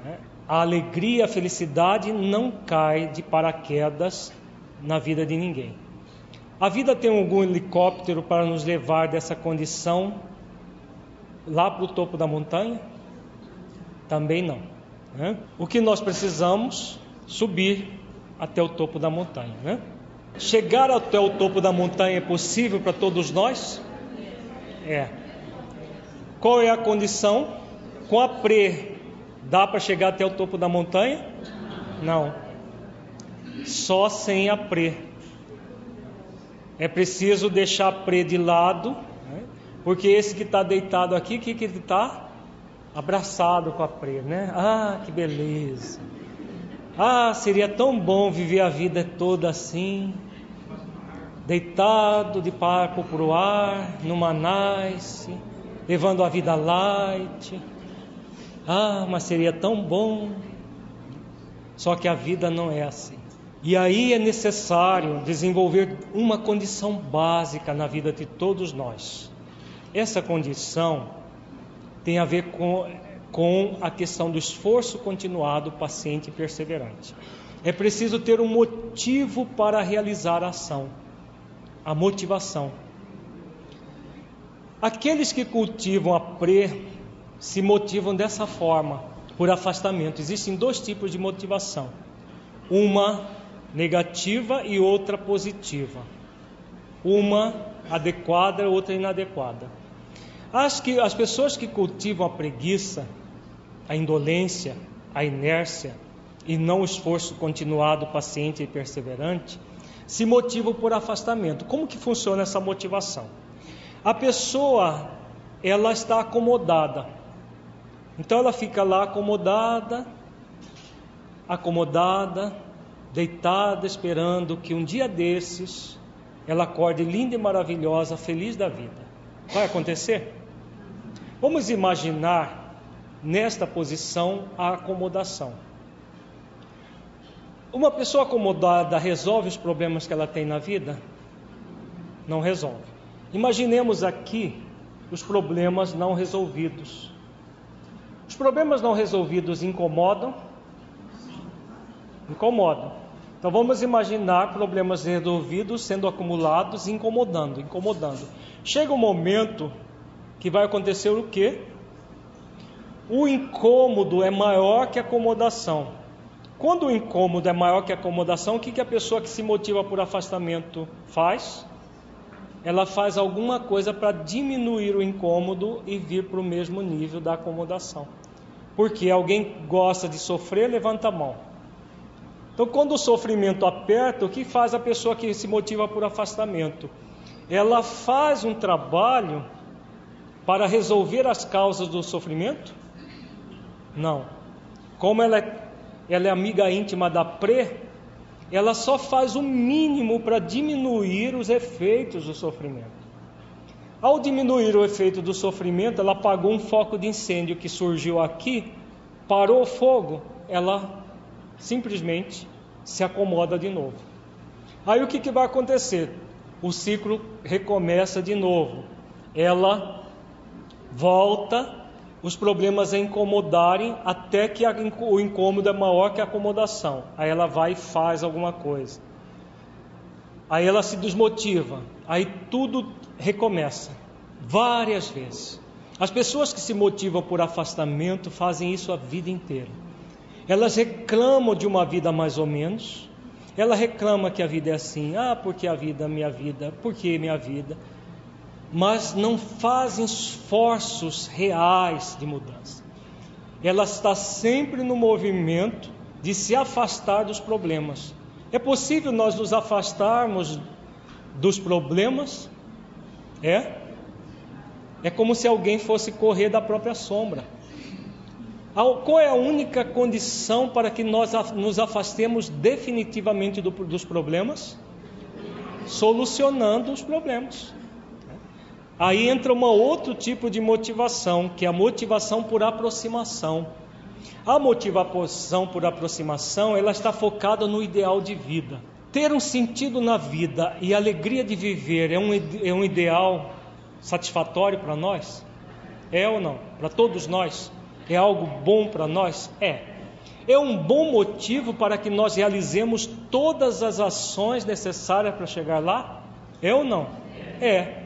Né? A alegria, a felicidade não cai de paraquedas na vida de ninguém. A vida tem algum helicóptero para nos levar dessa condição lá para o topo da montanha? Também não. Né? O que nós precisamos? Subir até o topo da montanha. Né? Chegar até o topo da montanha é possível para todos nós? É. Qual é a condição? Com a pre, dá para chegar até o topo da montanha? Não. Só sem a pre. É preciso deixar a pre de lado, né? porque esse que está deitado aqui, o que, que ele está? Abraçado com a pre, né? Ah, que beleza. Ah, seria tão bom viver a vida toda assim, deitado de papo para o ar, numa nice, levando a vida light. Ah, mas seria tão bom. Só que a vida não é assim. E aí é necessário desenvolver uma condição básica na vida de todos nós. Essa condição tem a ver com com a questão do esforço continuado, paciente e perseverante. É preciso ter um motivo para realizar a ação, a motivação. Aqueles que cultivam a pre se motivam dessa forma, por afastamento. Existem dois tipos de motivação: uma negativa e outra positiva. Uma adequada, outra inadequada. Acho que as pessoas que cultivam a preguiça a indolência, a inércia e não o esforço continuado, paciente e perseverante, se motivam por afastamento. Como que funciona essa motivação? A pessoa, ela está acomodada. Então ela fica lá acomodada, acomodada, deitada, esperando que um dia desses ela acorde linda e maravilhosa, feliz da vida. Vai acontecer? Vamos imaginar nesta posição a acomodação. Uma pessoa acomodada resolve os problemas que ela tem na vida? Não resolve. Imaginemos aqui os problemas não resolvidos. Os problemas não resolvidos incomodam? Incomodam. Então vamos imaginar problemas resolvidos sendo acumulados, incomodando, incomodando. Chega um momento que vai acontecer o quê? O incômodo é maior que a acomodação. Quando o incômodo é maior que a acomodação, o que, que a pessoa que se motiva por afastamento faz? Ela faz alguma coisa para diminuir o incômodo e vir para o mesmo nível da acomodação. Porque alguém gosta de sofrer, levanta a mão. Então, quando o sofrimento aperta, o que faz a pessoa que se motiva por afastamento? Ela faz um trabalho para resolver as causas do sofrimento? Não. Como ela é, ela é amiga íntima da Pre, ela só faz o mínimo para diminuir os efeitos do sofrimento. Ao diminuir o efeito do sofrimento, ela apagou um foco de incêndio que surgiu aqui, parou o fogo, ela simplesmente se acomoda de novo. Aí o que, que vai acontecer? O ciclo recomeça de novo. Ela volta os problemas a incomodarem até que o incômodo é maior que a acomodação. Aí ela vai e faz alguma coisa. Aí ela se desmotiva. Aí tudo recomeça. Várias vezes. As pessoas que se motivam por afastamento fazem isso a vida inteira. Elas reclamam de uma vida mais ou menos. Ela reclama que a vida é assim. Ah, porque a vida, minha vida, por que minha vida? Mas não fazem esforços reais de mudança. Ela está sempre no movimento de se afastar dos problemas. É possível nós nos afastarmos dos problemas? É? É como se alguém fosse correr da própria sombra. Qual é a única condição para que nós nos afastemos definitivamente dos problemas? Solucionando os problemas. Aí entra um outro tipo de motivação, que é a motivação por aproximação. A motivação por aproximação, ela está focada no ideal de vida. Ter um sentido na vida e alegria de viver é um, é um ideal satisfatório para nós? É ou não? Para todos nós? É algo bom para nós? É. É um bom motivo para que nós realizemos todas as ações necessárias para chegar lá? É ou não? É.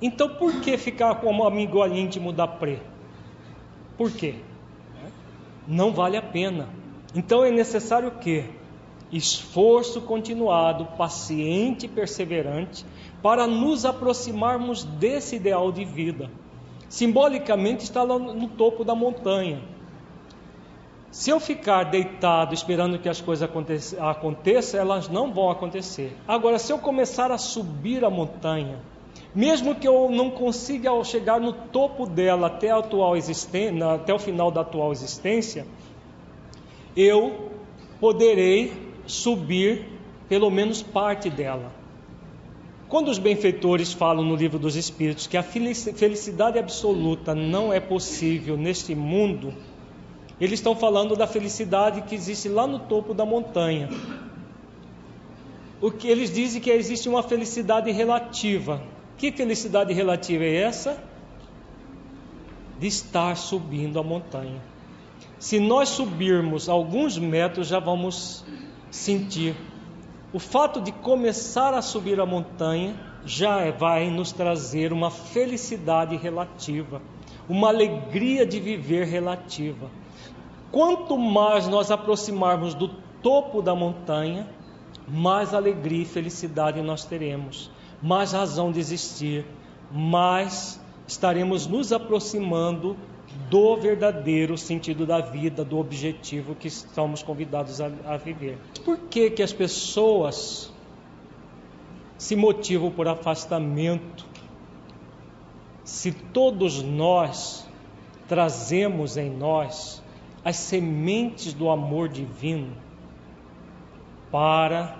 Então por que ficar como amigo íntimo da Pre? Por quê? Não vale a pena. Então é necessário o quê? Esforço continuado, paciente e perseverante para nos aproximarmos desse ideal de vida. Simbolicamente está lá no topo da montanha. Se eu ficar deitado esperando que as coisas aconteçam, elas não vão acontecer. Agora, se eu começar a subir a montanha, mesmo que eu não consiga chegar no topo dela até, a atual até o final da atual existência, eu poderei subir pelo menos parte dela. Quando os benfeitores falam no livro dos Espíritos que a felicidade absoluta não é possível neste mundo, eles estão falando da felicidade que existe lá no topo da montanha. O que eles dizem que existe uma felicidade relativa, que felicidade relativa é essa? De estar subindo a montanha. Se nós subirmos alguns metros, já vamos sentir. O fato de começar a subir a montanha já vai nos trazer uma felicidade relativa, uma alegria de viver relativa. Quanto mais nós aproximarmos do topo da montanha, mais alegria e felicidade nós teremos mais razão de existir, mais estaremos nos aproximando do verdadeiro sentido da vida, do objetivo que estamos convidados a, a viver. Por que, que as pessoas se motivam por afastamento? Se todos nós trazemos em nós as sementes do amor divino para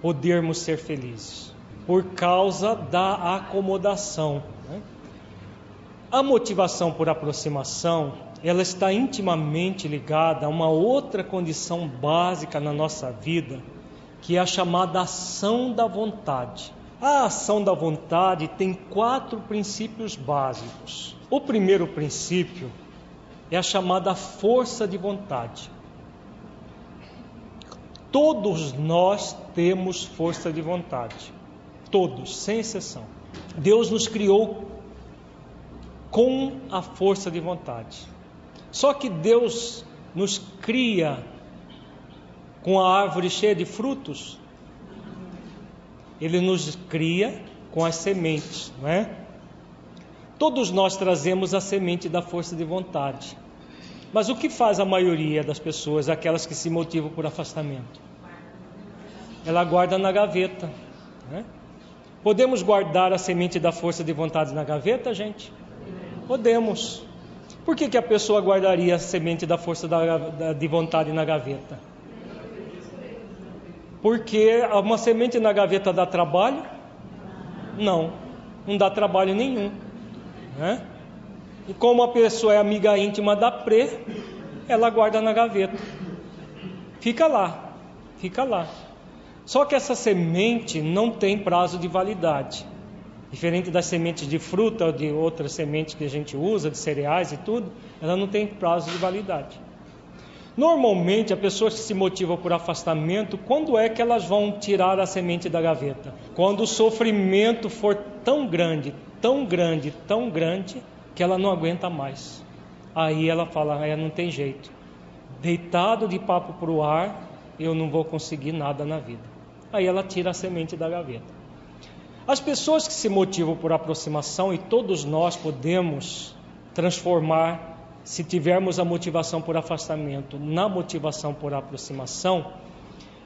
podermos ser felizes por causa da acomodação. Né? A motivação por aproximação, ela está intimamente ligada a uma outra condição básica na nossa vida, que é a chamada ação da vontade. A ação da vontade tem quatro princípios básicos. O primeiro princípio é a chamada força de vontade. Todos nós temos força de vontade. Todos, sem exceção. Deus nos criou com a força de vontade. Só que Deus nos cria com a árvore cheia de frutos. Ele nos cria com as sementes, não é? Todos nós trazemos a semente da força de vontade. Mas o que faz a maioria das pessoas, aquelas que se motivam por afastamento? Ela guarda na gaveta. Né? Podemos guardar a semente da força de vontade na gaveta, gente? Podemos. Por que, que a pessoa guardaria a semente da força da, da, de vontade na gaveta? Porque uma semente na gaveta dá trabalho? Não, não dá trabalho nenhum. Né? E como a pessoa é amiga íntima da Pre, ela guarda na gaveta. Fica lá, fica lá. Só que essa semente não tem prazo de validade. Diferente das sementes de fruta ou de outras sementes que a gente usa, de cereais e tudo, ela não tem prazo de validade. Normalmente, as pessoas que se motivam por afastamento, quando é que elas vão tirar a semente da gaveta? Quando o sofrimento for tão grande, tão grande, tão grande, que ela não aguenta mais. Aí ela fala: é, não tem jeito. Deitado de papo para o ar, eu não vou conseguir nada na vida aí ela tira a semente da gaveta. As pessoas que se motivam por aproximação, e todos nós podemos transformar, se tivermos a motivação por afastamento, na motivação por aproximação,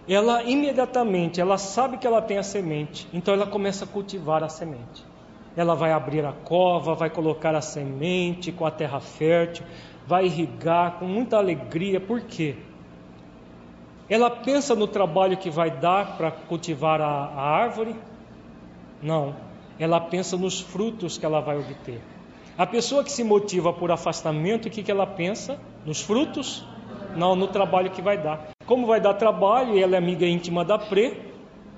ela imediatamente, ela sabe que ela tem a semente, então ela começa a cultivar a semente. Ela vai abrir a cova, vai colocar a semente com a terra fértil, vai irrigar com muita alegria, por quê? Ela pensa no trabalho que vai dar para cultivar a, a árvore? Não. ela pensa nos frutos que ela vai obter. A pessoa que se motiva por afastamento, o que, que ela pensa? Nos frutos? Não, no trabalho que vai dar. Como vai dar trabalho e ela é amiga íntima da Pre,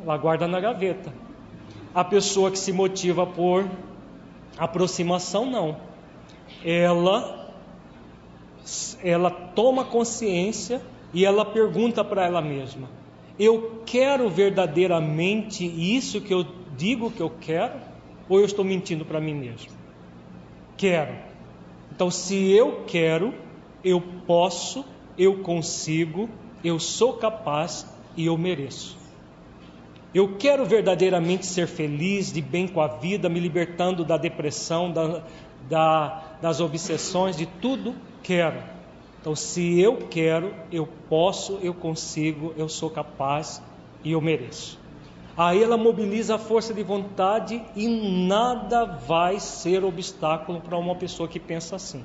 ela guarda na gaveta. A pessoa que se motiva por aproximação, não. Ela, ela toma consciência e ela pergunta para ela mesma: Eu quero verdadeiramente isso que eu digo que eu quero? Ou eu estou mentindo para mim mesmo? Quero. Então, se eu quero, eu posso, eu consigo, eu sou capaz e eu mereço. Eu quero verdadeiramente ser feliz, de bem com a vida, me libertando da depressão, da, da, das obsessões, de tudo, quero. Então, se eu quero, eu posso, eu consigo, eu sou capaz e eu mereço. Aí ela mobiliza a força de vontade e nada vai ser obstáculo para uma pessoa que pensa assim.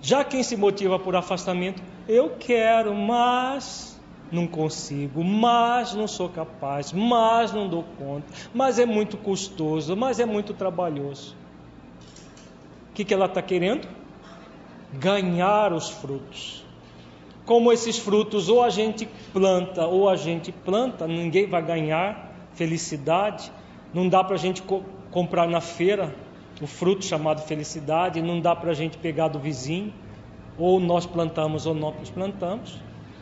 Já quem se motiva por afastamento, eu quero, mas não consigo, mas não sou capaz, mas não dou conta, mas é muito custoso, mas é muito trabalhoso. O que, que ela está querendo? Ganhar os frutos como esses frutos ou a gente planta ou a gente planta, ninguém vai ganhar felicidade. Não dá para a gente co comprar na feira o fruto chamado felicidade, não dá para a gente pegar do vizinho, ou nós plantamos ou nós plantamos.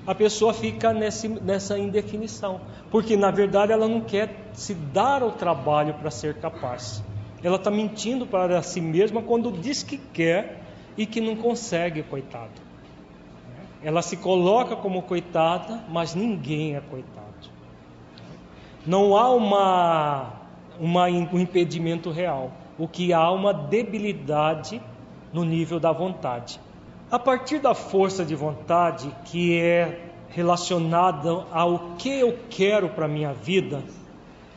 A pessoa fica nesse, nessa indefinição, porque na verdade ela não quer se dar o trabalho para ser capaz. Ela está mentindo para si mesma quando diz que quer e que não consegue, coitado. Ela se coloca como coitada, mas ninguém é coitado. Não há uma, uma, um impedimento real. O que há é uma debilidade no nível da vontade. A partir da força de vontade, que é relacionada ao que eu quero para a minha vida,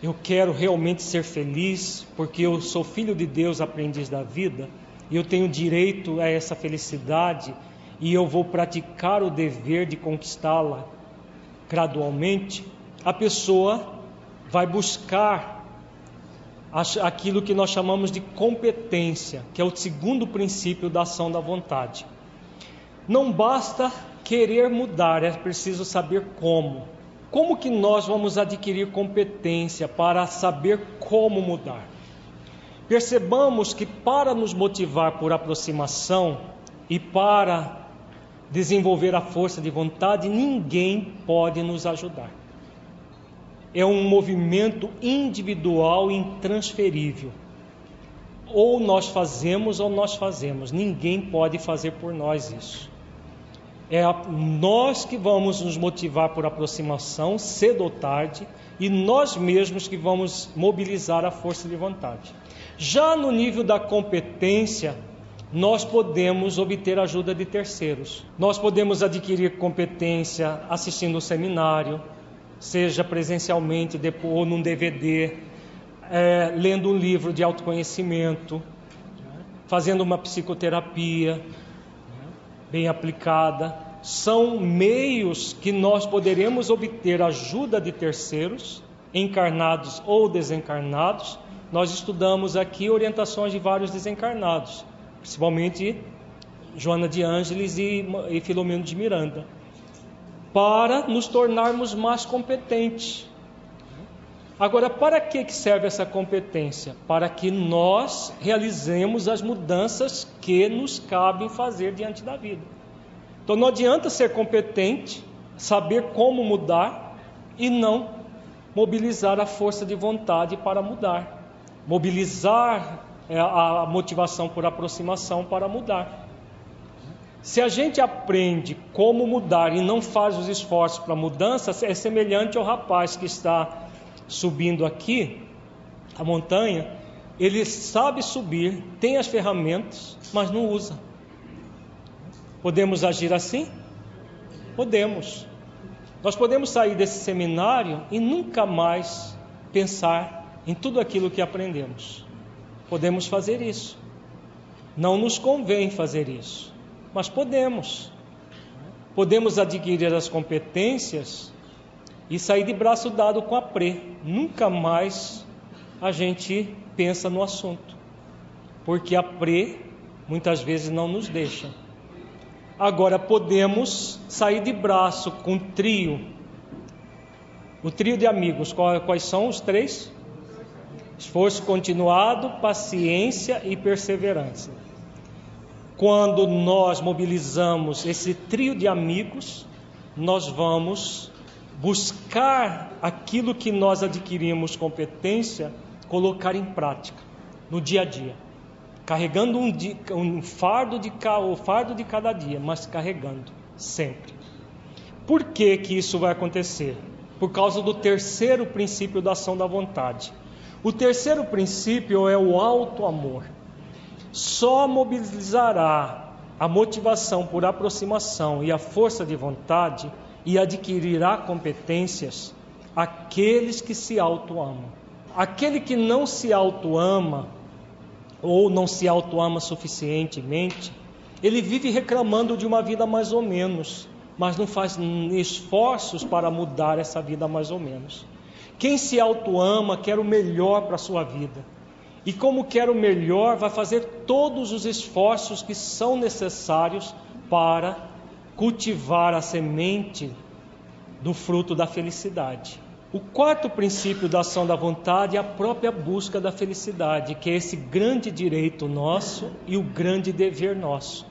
eu quero realmente ser feliz, porque eu sou filho de Deus, aprendiz da vida, eu tenho direito a essa felicidade e eu vou praticar o dever de conquistá-la gradualmente, a pessoa vai buscar aquilo que nós chamamos de competência, que é o segundo princípio da ação da vontade. Não basta querer mudar, é preciso saber como. Como que nós vamos adquirir competência para saber como mudar? Percebamos que para nos motivar por aproximação e para desenvolver a força de vontade, ninguém pode nos ajudar. É um movimento individual e intransferível. Ou nós fazemos ou nós fazemos, ninguém pode fazer por nós isso. É nós que vamos nos motivar por aproximação, cedo ou tarde, e nós mesmos que vamos mobilizar a força de vontade. Já no nível da competência, nós podemos obter ajuda de terceiros. Nós podemos adquirir competência assistindo o seminário, seja presencialmente ou num DVD, é, lendo um livro de autoconhecimento, fazendo uma psicoterapia bem aplicada. São meios que nós poderemos obter ajuda de terceiros, encarnados ou desencarnados. Nós estudamos aqui orientações de vários desencarnados principalmente Joana de Ângeles e, e Filomeno de Miranda, para nos tornarmos mais competentes. Agora, para que serve essa competência? Para que nós realizemos as mudanças que nos cabem fazer diante da vida. Então, não adianta ser competente, saber como mudar e não mobilizar a força de vontade para mudar. Mobilizar é a motivação por aproximação para mudar. Se a gente aprende como mudar e não faz os esforços para mudança, é semelhante ao rapaz que está subindo aqui a montanha. Ele sabe subir, tem as ferramentas, mas não usa. Podemos agir assim? Podemos. Nós podemos sair desse seminário e nunca mais pensar em tudo aquilo que aprendemos. Podemos fazer isso. Não nos convém fazer isso, mas podemos. Podemos adquirir as competências e sair de braço dado com a PRE. Nunca mais a gente pensa no assunto, porque a pre muitas vezes não nos deixa. Agora podemos sair de braço com trio. O trio de amigos, quais são os três? Esforço continuado, paciência e perseverança. Quando nós mobilizamos esse trio de amigos, nós vamos buscar aquilo que nós adquirimos competência, colocar em prática no dia a dia, carregando um, um fardo de o fardo de cada dia, mas carregando sempre. Por que que isso vai acontecer? Por causa do terceiro princípio da ação da vontade. O terceiro princípio é o alto amor só mobilizará a motivação por aproximação e a força de vontade e adquirirá competências aqueles que se auto-amam. Aquele que não se auto-ama ou não se auto-ama suficientemente, ele vive reclamando de uma vida mais ou menos, mas não faz esforços para mudar essa vida mais ou menos. Quem se auto-ama quer o melhor para a sua vida e, como quer o melhor, vai fazer todos os esforços que são necessários para cultivar a semente do fruto da felicidade. O quarto princípio da ação da vontade é a própria busca da felicidade, que é esse grande direito nosso e o grande dever nosso.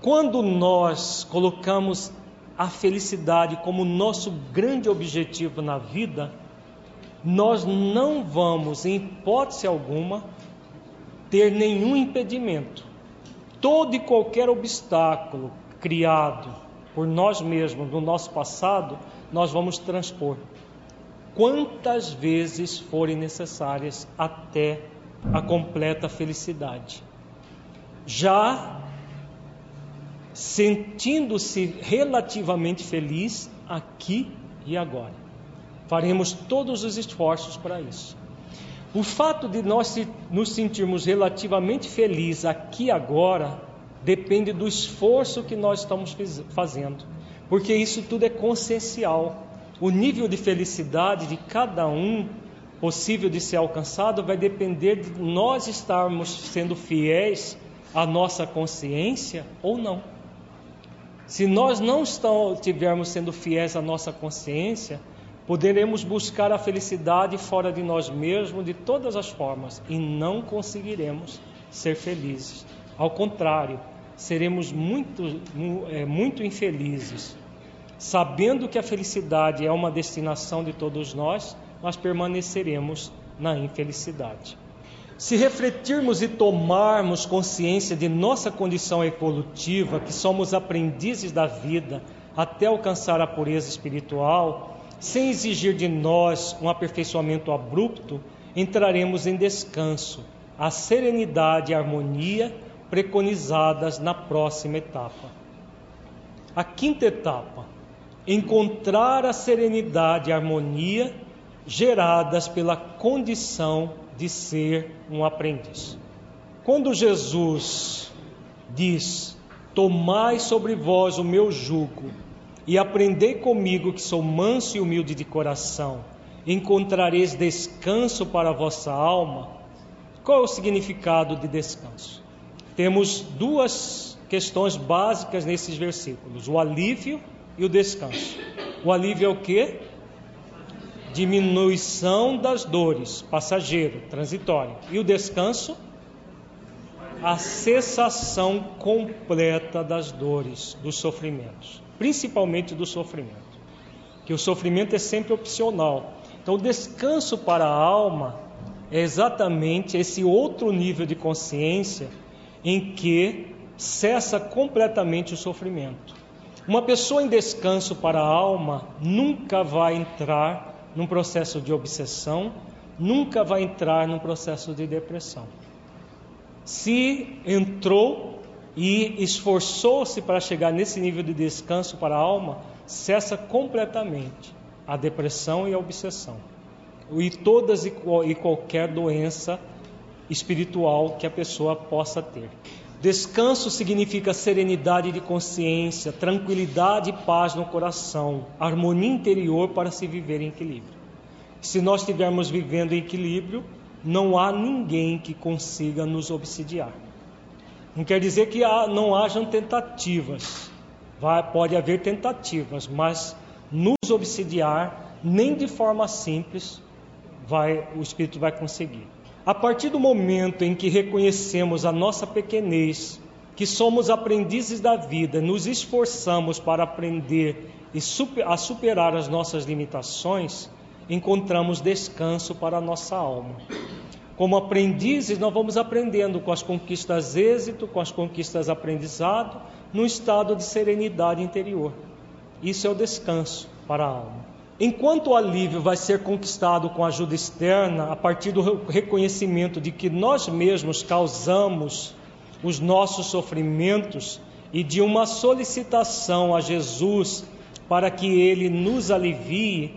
Quando nós colocamos a felicidade como nosso grande objetivo na vida, nós não vamos, em hipótese alguma, ter nenhum impedimento. Todo e qualquer obstáculo criado por nós mesmos no nosso passado, nós vamos transpor quantas vezes forem necessárias até a completa felicidade. Já sentindo-se relativamente feliz aqui e agora. Faremos todos os esforços para isso. O fato de nós nos sentirmos relativamente felizes aqui agora depende do esforço que nós estamos fazendo, porque isso tudo é consciencial. O nível de felicidade de cada um possível de ser alcançado vai depender de nós estarmos sendo fiéis à nossa consciência ou não. Se nós não estivermos sendo fiéis à nossa consciência, Poderemos buscar a felicidade fora de nós mesmos de todas as formas e não conseguiremos ser felizes. Ao contrário, seremos muito, é, muito infelizes. Sabendo que a felicidade é uma destinação de todos nós, nós permaneceremos na infelicidade. Se refletirmos e tomarmos consciência de nossa condição evolutiva, que somos aprendizes da vida até alcançar a pureza espiritual, sem exigir de nós um aperfeiçoamento abrupto, entraremos em descanso, a serenidade e a harmonia preconizadas na próxima etapa. A quinta etapa, encontrar a serenidade e a harmonia geradas pela condição de ser um aprendiz. Quando Jesus diz: Tomai sobre vós o meu jugo e aprendei comigo que sou manso e humilde de coração, encontrareis descanso para a vossa alma. Qual é o significado de descanso? Temos duas questões básicas nesses versículos: o alívio e o descanso. O alívio é o que? Diminuição das dores, passageiro, transitório. E o descanso? A cessação completa das dores, dos sofrimentos principalmente do sofrimento. Que o sofrimento é sempre opcional. Então, o descanso para a alma é exatamente esse outro nível de consciência em que cessa completamente o sofrimento. Uma pessoa em descanso para a alma nunca vai entrar num processo de obsessão, nunca vai entrar num processo de depressão. Se entrou, e esforçou-se para chegar nesse nível de descanso para a alma, cessa completamente a depressão e a obsessão. E todas e qualquer doença espiritual que a pessoa possa ter. Descanso significa serenidade de consciência, tranquilidade e paz no coração, harmonia interior para se viver em equilíbrio. Se nós estivermos vivendo em equilíbrio, não há ninguém que consiga nos obsidiar. Não quer dizer que não hajam tentativas, Vai, pode haver tentativas, mas nos obsidiar, nem de forma simples, vai, o Espírito vai conseguir. A partir do momento em que reconhecemos a nossa pequenez, que somos aprendizes da vida, nos esforçamos para aprender e super, a superar as nossas limitações, encontramos descanso para a nossa alma. Como aprendizes, nós vamos aprendendo com as conquistas êxito, com as conquistas aprendizado, num estado de serenidade interior. Isso é o descanso para a alma. Enquanto o alívio vai ser conquistado com ajuda externa, a partir do reconhecimento de que nós mesmos causamos os nossos sofrimentos e de uma solicitação a Jesus para que ele nos alivie,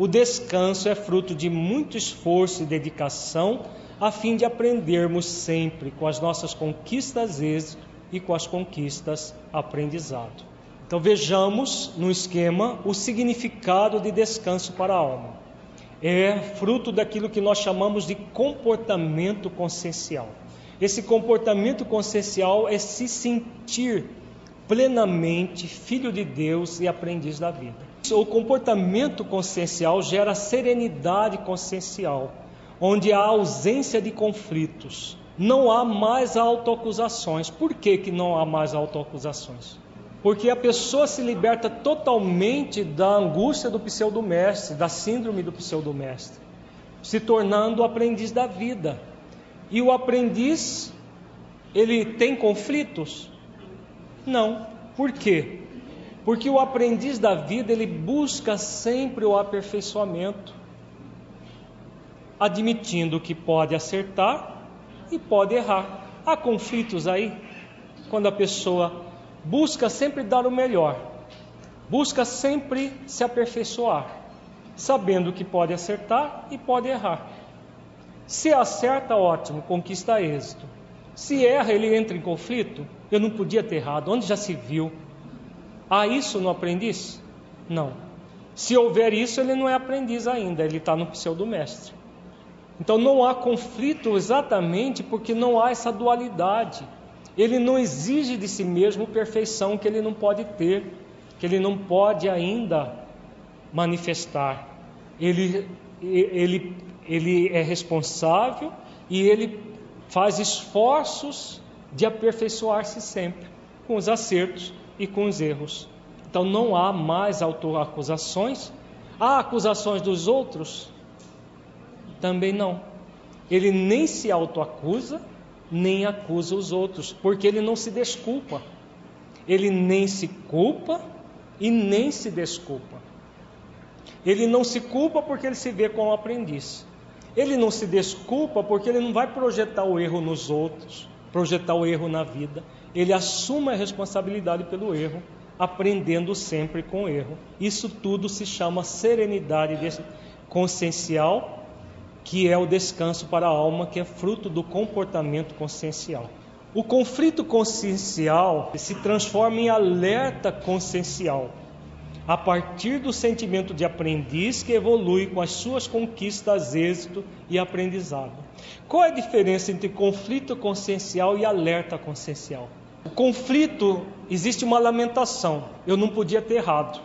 o descanso é fruto de muito esforço e dedicação a fim de aprendermos sempre com as nossas conquistas êxito e com as conquistas aprendizado. Então vejamos no esquema o significado de descanso para a alma. É fruto daquilo que nós chamamos de comportamento consciencial. Esse comportamento consciencial é se sentir plenamente filho de Deus e aprendiz da vida. O comportamento consciencial gera serenidade consciencial, onde há ausência de conflitos. Não há mais autoacusações. Por que, que não há mais autoacusações? Porque a pessoa se liberta totalmente da angústia do pseudo-mestre, da síndrome do pseudo-mestre, se tornando o aprendiz da vida. E o aprendiz, ele tem conflitos? Não. Por quê? Porque o aprendiz da vida, ele busca sempre o aperfeiçoamento, admitindo que pode acertar e pode errar. Há conflitos aí, quando a pessoa busca sempre dar o melhor, busca sempre se aperfeiçoar, sabendo que pode acertar e pode errar. Se acerta, ótimo, conquista êxito. Se erra, ele entra em conflito. Eu não podia ter errado, onde já se viu? Há isso no aprendiz? Não. Se houver isso, ele não é aprendiz ainda, ele está no pseudo-mestre. Então não há conflito exatamente porque não há essa dualidade. Ele não exige de si mesmo perfeição que ele não pode ter, que ele não pode ainda manifestar. Ele, ele, ele é responsável e ele faz esforços de aperfeiçoar-se sempre, com os acertos e com os erros. Então não há mais autoacusações. Há acusações dos outros? Também não. Ele nem se autoacusa nem acusa os outros, porque ele não se desculpa. Ele nem se culpa e nem se desculpa. Ele não se culpa porque ele se vê como aprendiz. Ele não se desculpa porque ele não vai projetar o erro nos outros, projetar o erro na vida. Ele assume a responsabilidade pelo erro, aprendendo sempre com o erro. Isso tudo se chama serenidade consciencial que é o descanso para a alma, que é fruto do comportamento consciencial. O conflito consciencial se transforma em alerta consciencial, a partir do sentimento de aprendiz que evolui com as suas conquistas, êxito e aprendizado. Qual é a diferença entre conflito consciencial e alerta consciencial? O conflito existe uma lamentação. Eu não podia ter errado.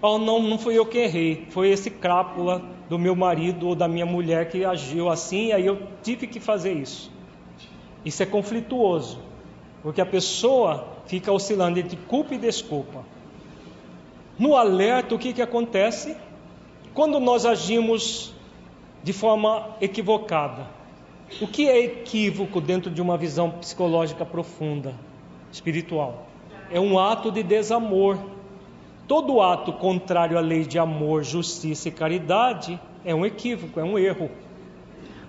Oh, não, não fui eu que errei. Foi esse crápula do meu marido ou da minha mulher que agiu assim, aí eu tive que fazer isso. Isso é conflituoso, porque a pessoa fica oscilando entre culpa e desculpa. No alerta, o que, que acontece? Quando nós agimos de forma equivocada. O que é equívoco dentro de uma visão psicológica profunda, espiritual? É um ato de desamor Todo ato contrário à lei de amor, justiça e caridade é um equívoco, é um erro.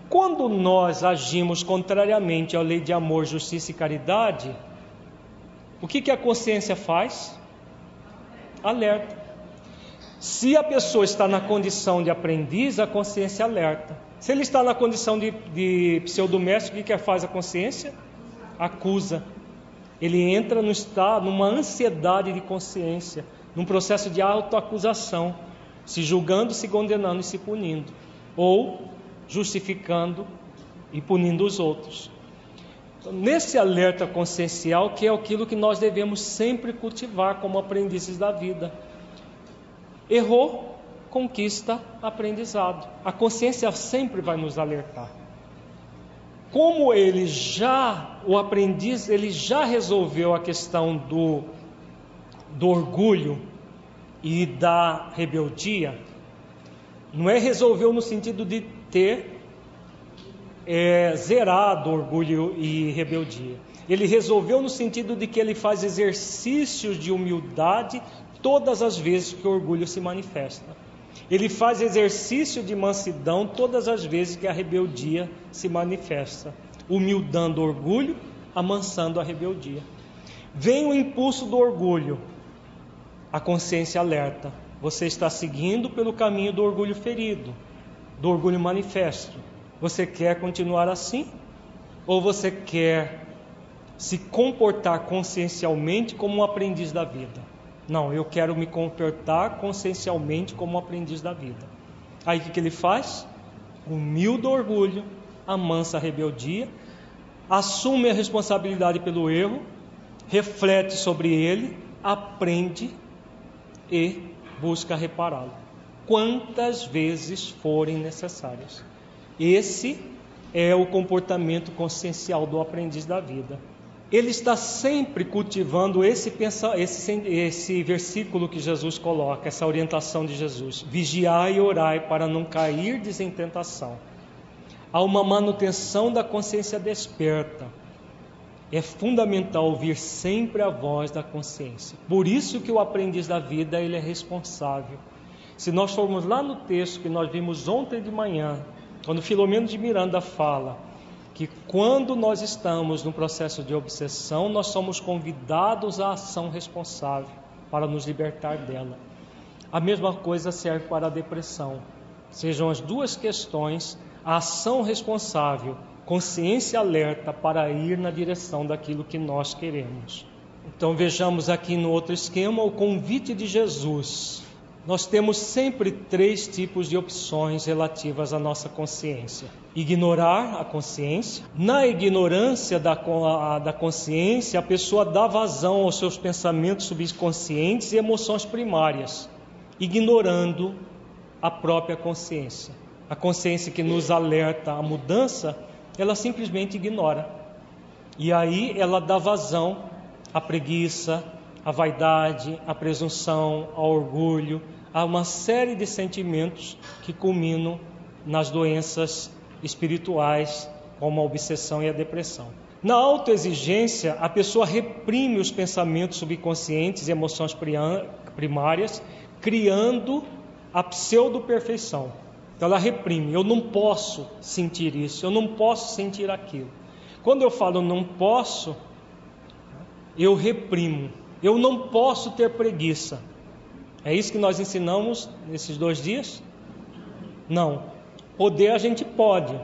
Quando nós agimos contrariamente à lei de amor, justiça e caridade, o que, que a consciência faz? Alerta. Se a pessoa está na condição de aprendiz, a consciência alerta. Se ele está na condição de, de pseudomestre, o que, que faz a consciência? Acusa. Ele entra no estado, numa ansiedade de consciência num processo de autoacusação, se julgando, se condenando e se punindo. Ou justificando e punindo os outros. Então, nesse alerta consciencial, que é aquilo que nós devemos sempre cultivar como aprendizes da vida. Errou, conquista aprendizado. A consciência sempre vai nos alertar. Como ele já, o aprendiz, ele já resolveu a questão do, do orgulho e da rebeldia, não é resolveu no sentido de ter é, zerado orgulho e rebeldia. Ele resolveu no sentido de que ele faz exercícios de humildade todas as vezes que o orgulho se manifesta. Ele faz exercício de mansidão todas as vezes que a rebeldia se manifesta, humildando o orgulho, amansando a rebeldia. Vem o impulso do orgulho, a consciência alerta. Você está seguindo pelo caminho do orgulho ferido, do orgulho manifesto. Você quer continuar assim? Ou você quer se comportar consciencialmente como um aprendiz da vida? Não, eu quero me comportar consciencialmente como aprendiz da vida. Aí o que, que ele faz? Humilde orgulho, amansa rebeldia, assume a responsabilidade pelo erro, reflete sobre ele, aprende e busca repará-lo. Quantas vezes forem necessárias. Esse é o comportamento consciencial do aprendiz da vida. Ele está sempre cultivando esse, esse, esse versículo que Jesus coloca, essa orientação de Jesus: vigiai e orai para não cair em tentação. Há uma manutenção da consciência desperta. É fundamental ouvir sempre a voz da consciência. Por isso que o aprendiz da vida ele é responsável. Se nós formos lá no texto que nós vimos ontem de manhã, quando Filomeno de Miranda fala que quando nós estamos no processo de obsessão, nós somos convidados à ação responsável para nos libertar dela. A mesma coisa serve para a depressão. Sejam as duas questões, a ação responsável, consciência alerta para ir na direção daquilo que nós queremos. Então vejamos aqui no outro esquema o convite de Jesus nós temos sempre três tipos de opções relativas à nossa consciência: ignorar a consciência. Na ignorância da, da consciência, a pessoa dá vazão aos seus pensamentos subconscientes e emoções primárias, ignorando a própria consciência. A consciência que nos alerta à mudança, ela simplesmente ignora. E aí ela dá vazão à preguiça, à vaidade, à presunção, ao orgulho, há uma série de sentimentos que culminam nas doenças espirituais, como a obsessão e a depressão. Na autoexigência, a pessoa reprime os pensamentos subconscientes e emoções primárias, criando a pseudo-perfeição. Então ela reprime, eu não posso sentir isso, eu não posso sentir aquilo. Quando eu falo não posso, eu reprimo. Eu não posso ter preguiça. É isso que nós ensinamos nesses dois dias? Não. Poder a gente pode.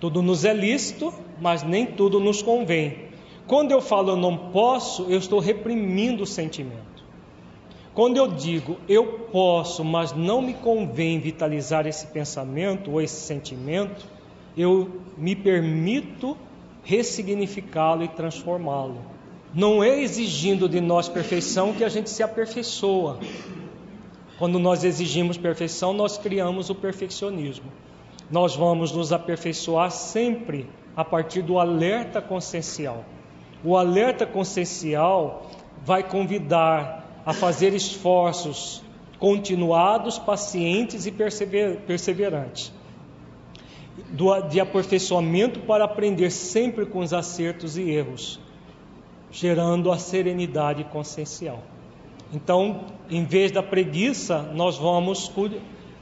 Tudo nos é lícito, mas nem tudo nos convém. Quando eu falo eu não posso, eu estou reprimindo o sentimento. Quando eu digo eu posso, mas não me convém vitalizar esse pensamento ou esse sentimento, eu me permito ressignificá-lo e transformá-lo. Não é exigindo de nós perfeição que a gente se aperfeiçoa. Quando nós exigimos perfeição, nós criamos o perfeccionismo. Nós vamos nos aperfeiçoar sempre a partir do alerta consciencial. O alerta consciencial vai convidar a fazer esforços continuados, pacientes e perseverantes de aperfeiçoamento para aprender sempre com os acertos e erros gerando a serenidade consciencial. Então, em vez da preguiça, nós vamos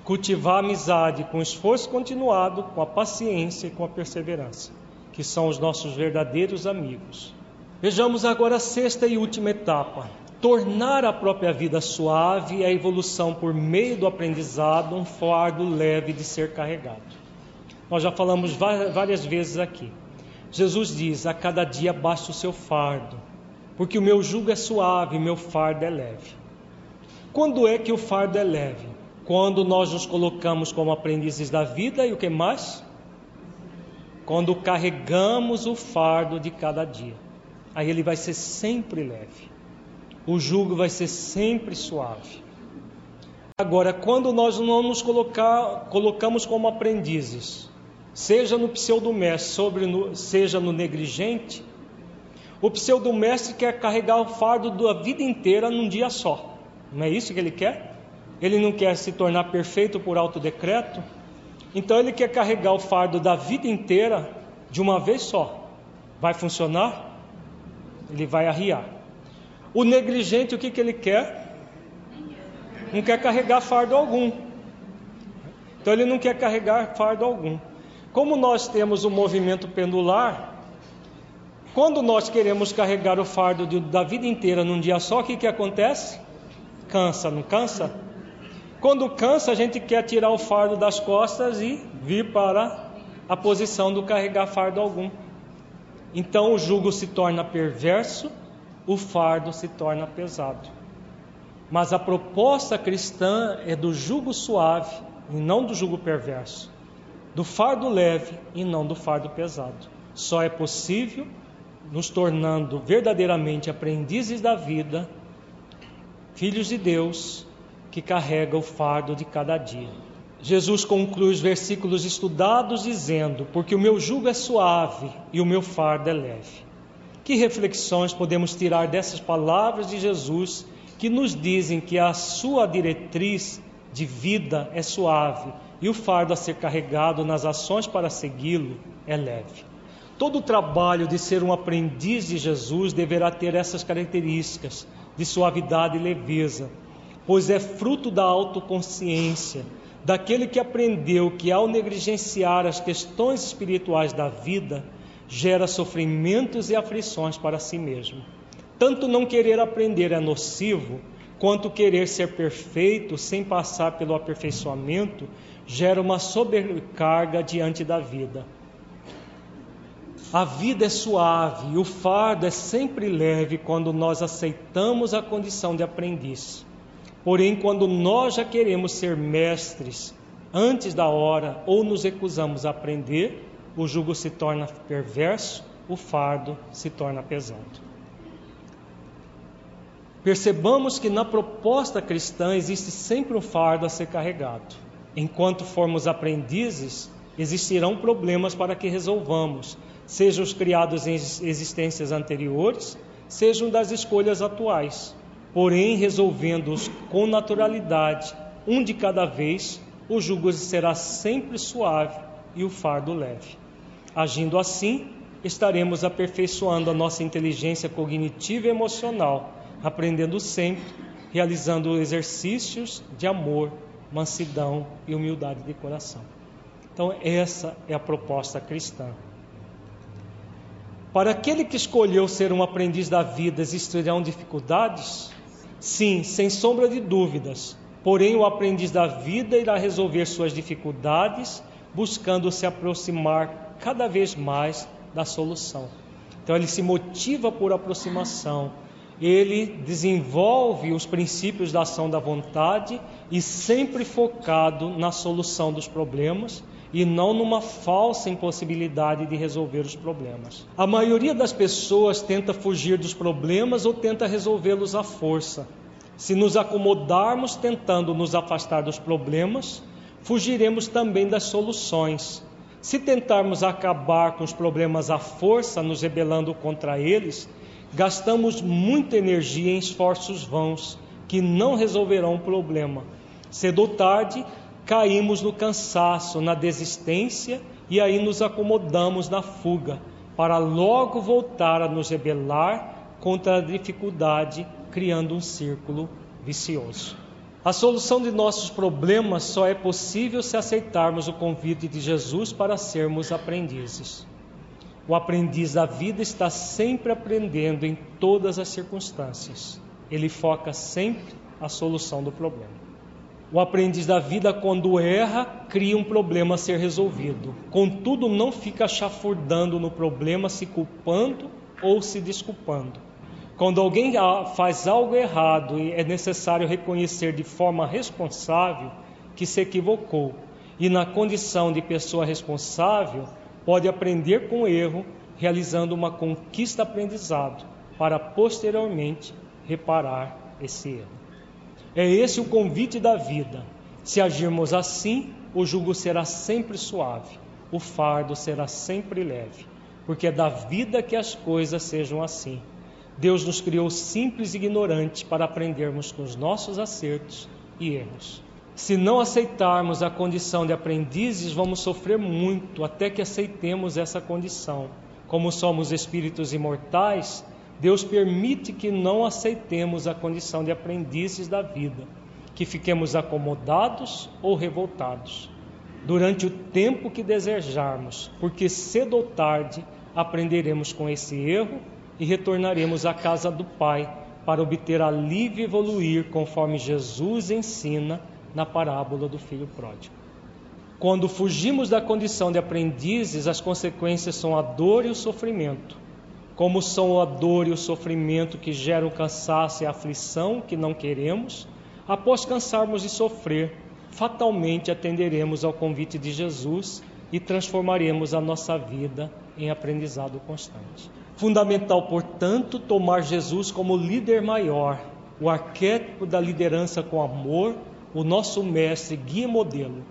cultivar a amizade com esforço continuado, com a paciência e com a perseverança, que são os nossos verdadeiros amigos. Vejamos agora a sexta e última etapa: tornar a própria vida suave e a evolução por meio do aprendizado um fardo leve de ser carregado. Nós já falamos várias vezes aqui. Jesus diz: A cada dia baixa o seu fardo, porque o meu jugo é suave, meu fardo é leve. Quando é que o fardo é leve? Quando nós nos colocamos como aprendizes da vida e o que mais? Quando carregamos o fardo de cada dia. Aí ele vai ser sempre leve. O jugo vai ser sempre suave. Agora, quando nós não nos colocar, colocamos como aprendizes, seja no pseudomestre, sobre no, seja no negligente, o pseudomestre quer carregar o fardo da vida inteira num dia só. Não é isso que ele quer? Ele não quer se tornar perfeito por autodecreto. Então ele quer carregar o fardo da vida inteira de uma vez só. Vai funcionar? Ele vai arriar. O negligente, o que, que ele quer? não quer carregar fardo algum. Então ele não quer carregar fardo algum. Como nós temos um movimento pendular, quando nós queremos carregar o fardo de, da vida inteira num dia só, o que, que acontece? Cansa, não cansa? Quando cansa, a gente quer tirar o fardo das costas e vir para a posição do carregar fardo algum. Então o jugo se torna perverso, o fardo se torna pesado. Mas a proposta cristã é do jugo suave e não do jugo perverso, do fardo leve e não do fardo pesado. Só é possível nos tornando verdadeiramente aprendizes da vida, filhos de Deus, que carrega o fardo de cada dia. Jesus conclui os versículos estudados dizendo: Porque o meu jugo é suave e o meu fardo é leve. Que reflexões podemos tirar dessas palavras de Jesus que nos dizem que a sua diretriz de vida é suave e o fardo a ser carregado nas ações para segui-lo é leve. Todo o trabalho de ser um aprendiz de Jesus deverá ter essas características de suavidade e leveza, pois é fruto da autoconsciência, daquele que aprendeu que ao negligenciar as questões espirituais da vida, gera sofrimentos e aflições para si mesmo. Tanto não querer aprender é nocivo, quanto querer ser perfeito sem passar pelo aperfeiçoamento gera uma sobrecarga diante da vida. A vida é suave o fardo é sempre leve quando nós aceitamos a condição de aprendiz. Porém, quando nós já queremos ser mestres antes da hora ou nos recusamos a aprender, o jugo se torna perverso, o fardo se torna pesado. Percebamos que na proposta cristã existe sempre um fardo a ser carregado. Enquanto formos aprendizes, existirão problemas para que resolvamos, sejam os criados em existências anteriores, sejam das escolhas atuais. Porém, resolvendo-os com naturalidade, um de cada vez, o jugo será sempre suave e o fardo leve. Agindo assim, estaremos aperfeiçoando a nossa inteligência cognitiva e emocional aprendendo sempre, realizando exercícios de amor, mansidão e humildade de coração. Então, essa é a proposta cristã. Para aquele que escolheu ser um aprendiz da vida, existirão dificuldades? Sim, sem sombra de dúvidas. Porém, o aprendiz da vida irá resolver suas dificuldades, buscando se aproximar cada vez mais da solução. Então, ele se motiva por aproximação, ele desenvolve os princípios da ação da vontade e sempre focado na solução dos problemas e não numa falsa impossibilidade de resolver os problemas. A maioria das pessoas tenta fugir dos problemas ou tenta resolvê-los à força. Se nos acomodarmos tentando nos afastar dos problemas, fugiremos também das soluções. Se tentarmos acabar com os problemas à força, nos rebelando contra eles, gastamos muita energia em esforços vãos que não resolverão o problema. Cedo ou tarde, caímos no cansaço, na desistência e aí nos acomodamos na fuga, para logo voltar a nos rebelar contra a dificuldade, criando um círculo vicioso. A solução de nossos problemas só é possível se aceitarmos o convite de Jesus para sermos aprendizes. O aprendiz da vida está sempre aprendendo em todas as circunstâncias. Ele foca sempre a solução do problema. O aprendiz da vida, quando erra, cria um problema a ser resolvido. Contudo, não fica chafurdando no problema, se culpando ou se desculpando. Quando alguém faz algo errado e é necessário reconhecer de forma responsável que se equivocou e, na condição de pessoa responsável, pode aprender com o erro, realizando uma conquista aprendizado para posteriormente reparar esse erro. É esse o convite da vida. Se agirmos assim, o jugo será sempre suave, o fardo será sempre leve, porque é da vida que as coisas sejam assim. Deus nos criou simples e ignorantes para aprendermos com os nossos acertos e erros. Se não aceitarmos a condição de aprendizes, vamos sofrer muito até que aceitemos essa condição. Como somos espíritos imortais, Deus permite que não aceitemos a condição de aprendizes da vida, que fiquemos acomodados ou revoltados durante o tempo que desejarmos, porque cedo ou tarde aprenderemos com esse erro e retornaremos à casa do Pai para obter alívio e evoluir conforme Jesus ensina na parábola do filho pródigo. Quando fugimos da condição de aprendizes, as consequências são a dor e o sofrimento. Como são a dor e o sofrimento que geram cansaço e aflição que não queremos, após cansarmos de sofrer, fatalmente atenderemos ao convite de Jesus e transformaremos a nossa vida em aprendizado constante. Fundamental, portanto, tomar Jesus como líder maior, o arquétipo da liderança com amor, o nosso mestre, guia e modelo.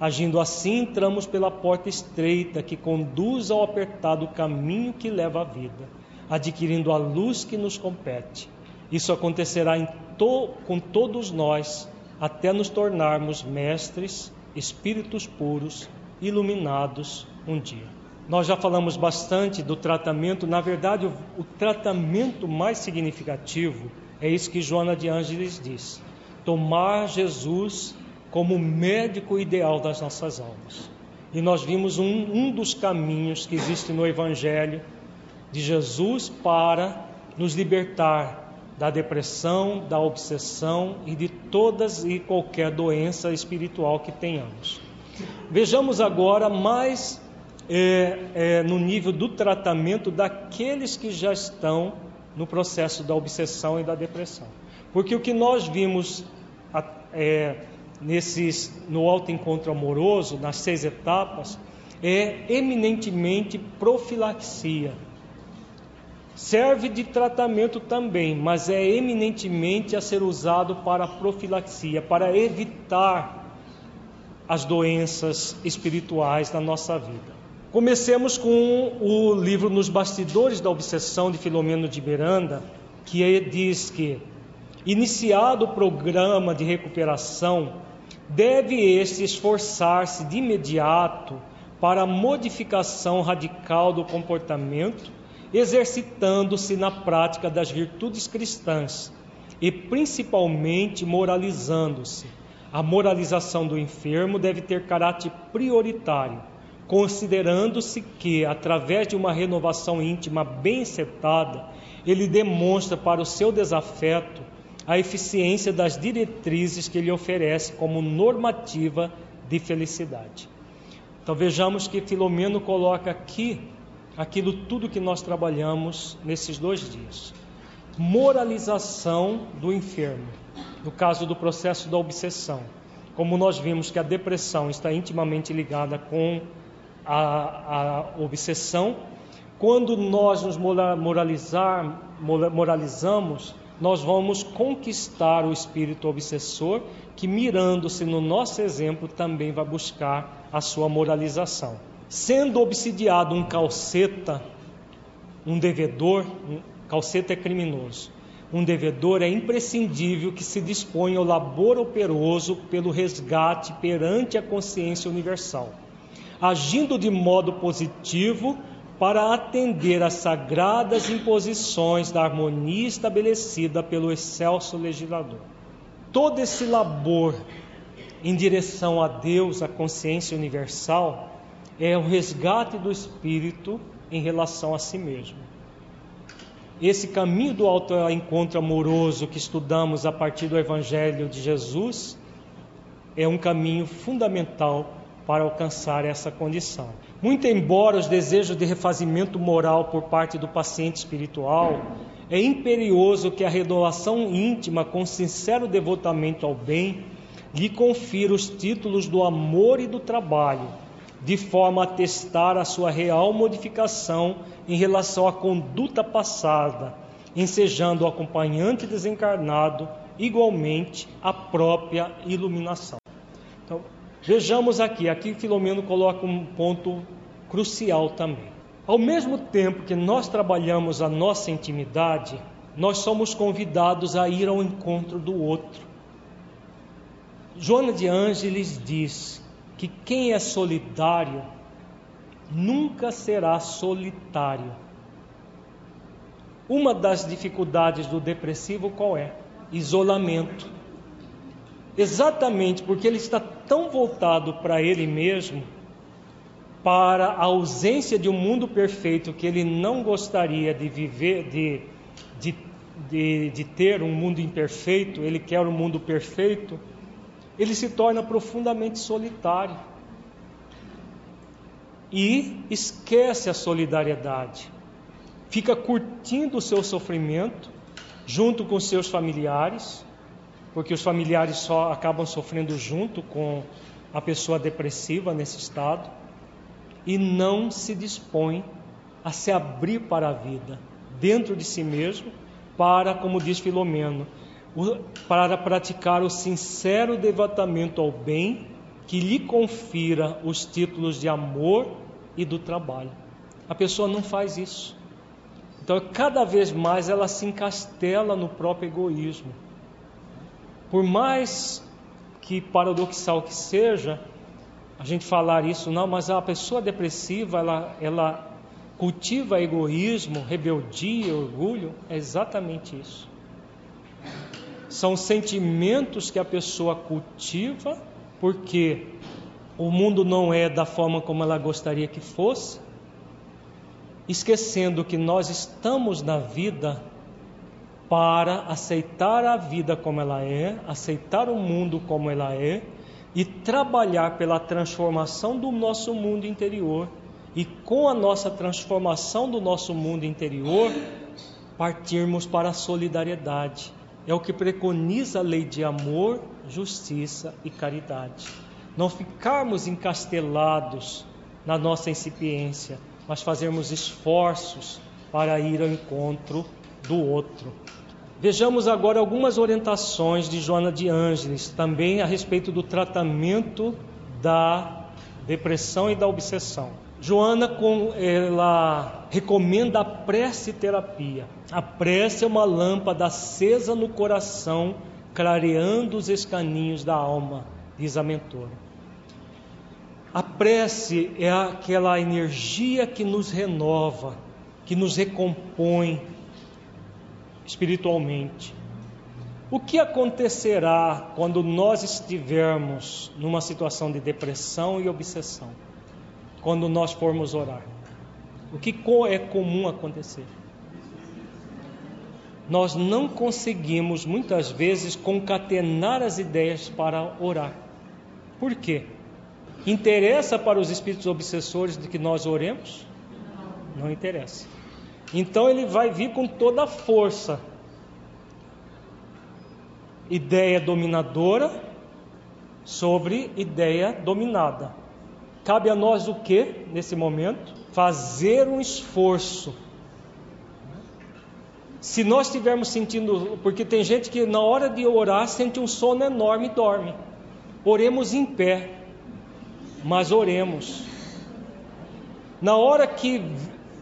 Agindo assim, entramos pela porta estreita que conduz ao apertado caminho que leva à vida, adquirindo a luz que nos compete. Isso acontecerá to com todos nós, até nos tornarmos mestres, espíritos puros, iluminados um dia. Nós já falamos bastante do tratamento, na verdade, o, o tratamento mais significativo é isso que Joana de Ângeles diz: tomar Jesus como médico ideal das nossas almas. E nós vimos um, um dos caminhos que existe no Evangelho de Jesus para nos libertar da depressão, da obsessão e de todas e qualquer doença espiritual que tenhamos. Vejamos agora mais é, é, no nível do tratamento daqueles que já estão no processo da obsessão e da depressão. Porque o que nós vimos é, nesses, no alto encontro amoroso, nas seis etapas, é eminentemente profilaxia. Serve de tratamento também, mas é eminentemente a ser usado para profilaxia, para evitar as doenças espirituais da nossa vida. Comecemos com o livro Nos Bastidores da Obsessão de Filomeno de Miranda, que diz que, iniciado o programa de recuperação, deve este esforçar-se de imediato para a modificação radical do comportamento, exercitando-se na prática das virtudes cristãs e principalmente moralizando-se. A moralização do enfermo deve ter caráter prioritário considerando-se que, através de uma renovação íntima bem acertada, ele demonstra para o seu desafeto a eficiência das diretrizes que ele oferece como normativa de felicidade. Então vejamos que Filomeno coloca aqui aquilo tudo que nós trabalhamos nesses dois dias. Moralização do enfermo, no caso do processo da obsessão. Como nós vimos que a depressão está intimamente ligada com a, a obsessão. Quando nós nos moralizar, moralizamos, nós vamos conquistar o espírito obsessor, que mirando-se no nosso exemplo também vai buscar a sua moralização. Sendo obsidiado um calceta, um devedor, um calceta é criminoso. Um devedor é imprescindível que se disponha ao labor operoso pelo resgate perante a consciência universal agindo de modo positivo para atender às sagradas imposições da harmonia estabelecida pelo excelso legislador. Todo esse labor em direção a Deus, a consciência universal, é o resgate do espírito em relação a si mesmo. Esse caminho do alto encontro amoroso que estudamos a partir do Evangelho de Jesus é um caminho fundamental para alcançar essa condição. Muito embora os desejos de refazimento moral por parte do paciente espiritual é imperioso que a renovação íntima com sincero devotamento ao bem lhe confira os títulos do amor e do trabalho, de forma a testar a sua real modificação em relação à conduta passada, ensejando o acompanhante desencarnado igualmente a própria iluminação. Então, vejamos aqui, aqui Filomeno coloca um ponto crucial também. Ao mesmo tempo que nós trabalhamos a nossa intimidade, nós somos convidados a ir ao encontro do outro. Joana de Ângeles diz que quem é solidário nunca será solitário. Uma das dificuldades do depressivo qual é? Isolamento. Exatamente porque ele está tão voltado para ele mesmo, para a ausência de um mundo perfeito que ele não gostaria de viver, de, de, de, de ter um mundo imperfeito, ele quer um mundo perfeito ele se torna profundamente solitário e esquece a solidariedade. Fica curtindo o seu sofrimento junto com seus familiares, porque os familiares só acabam sofrendo junto com a pessoa depressiva nesse estado, e não se dispõe a se abrir para a vida dentro de si mesmo, para, como diz Filomeno, para praticar o sincero devotamento ao bem que lhe confira os títulos de amor e do trabalho. A pessoa não faz isso. Então, cada vez mais ela se encastela no próprio egoísmo. Por mais que paradoxal que seja, a gente falar isso, não, mas a pessoa depressiva, ela, ela cultiva egoísmo, rebeldia, orgulho, é exatamente isso. São sentimentos que a pessoa cultiva, porque o mundo não é da forma como ela gostaria que fosse, esquecendo que nós estamos na vida para aceitar a vida como ela é, aceitar o mundo como ela é e trabalhar pela transformação do nosso mundo interior. E com a nossa transformação do nosso mundo interior, partirmos para a solidariedade é o que preconiza a lei de amor, justiça e caridade. Não ficarmos encastelados na nossa incipiência, mas fazermos esforços para ir ao encontro do outro. Vejamos agora algumas orientações de Joana de Ângeles, também a respeito do tratamento da depressão e da obsessão. Joana ela recomenda a prece terapia. A prece é uma lâmpada acesa no coração, clareando os escaninhos da alma, diz a mentora. A prece é aquela energia que nos renova, que nos recompõe espiritualmente. O que acontecerá quando nós estivermos numa situação de depressão e obsessão? quando nós formos orar. O que é comum acontecer? Nós não conseguimos muitas vezes concatenar as ideias para orar. Por quê? Interessa para os espíritos obsessores de que nós oremos? Não interessa. Então ele vai vir com toda a força. Ideia dominadora sobre ideia dominada. Cabe a nós o que nesse momento? Fazer um esforço. Se nós estivermos sentindo, porque tem gente que na hora de orar sente um sono enorme e dorme. Oremos em pé, mas oremos. Na hora que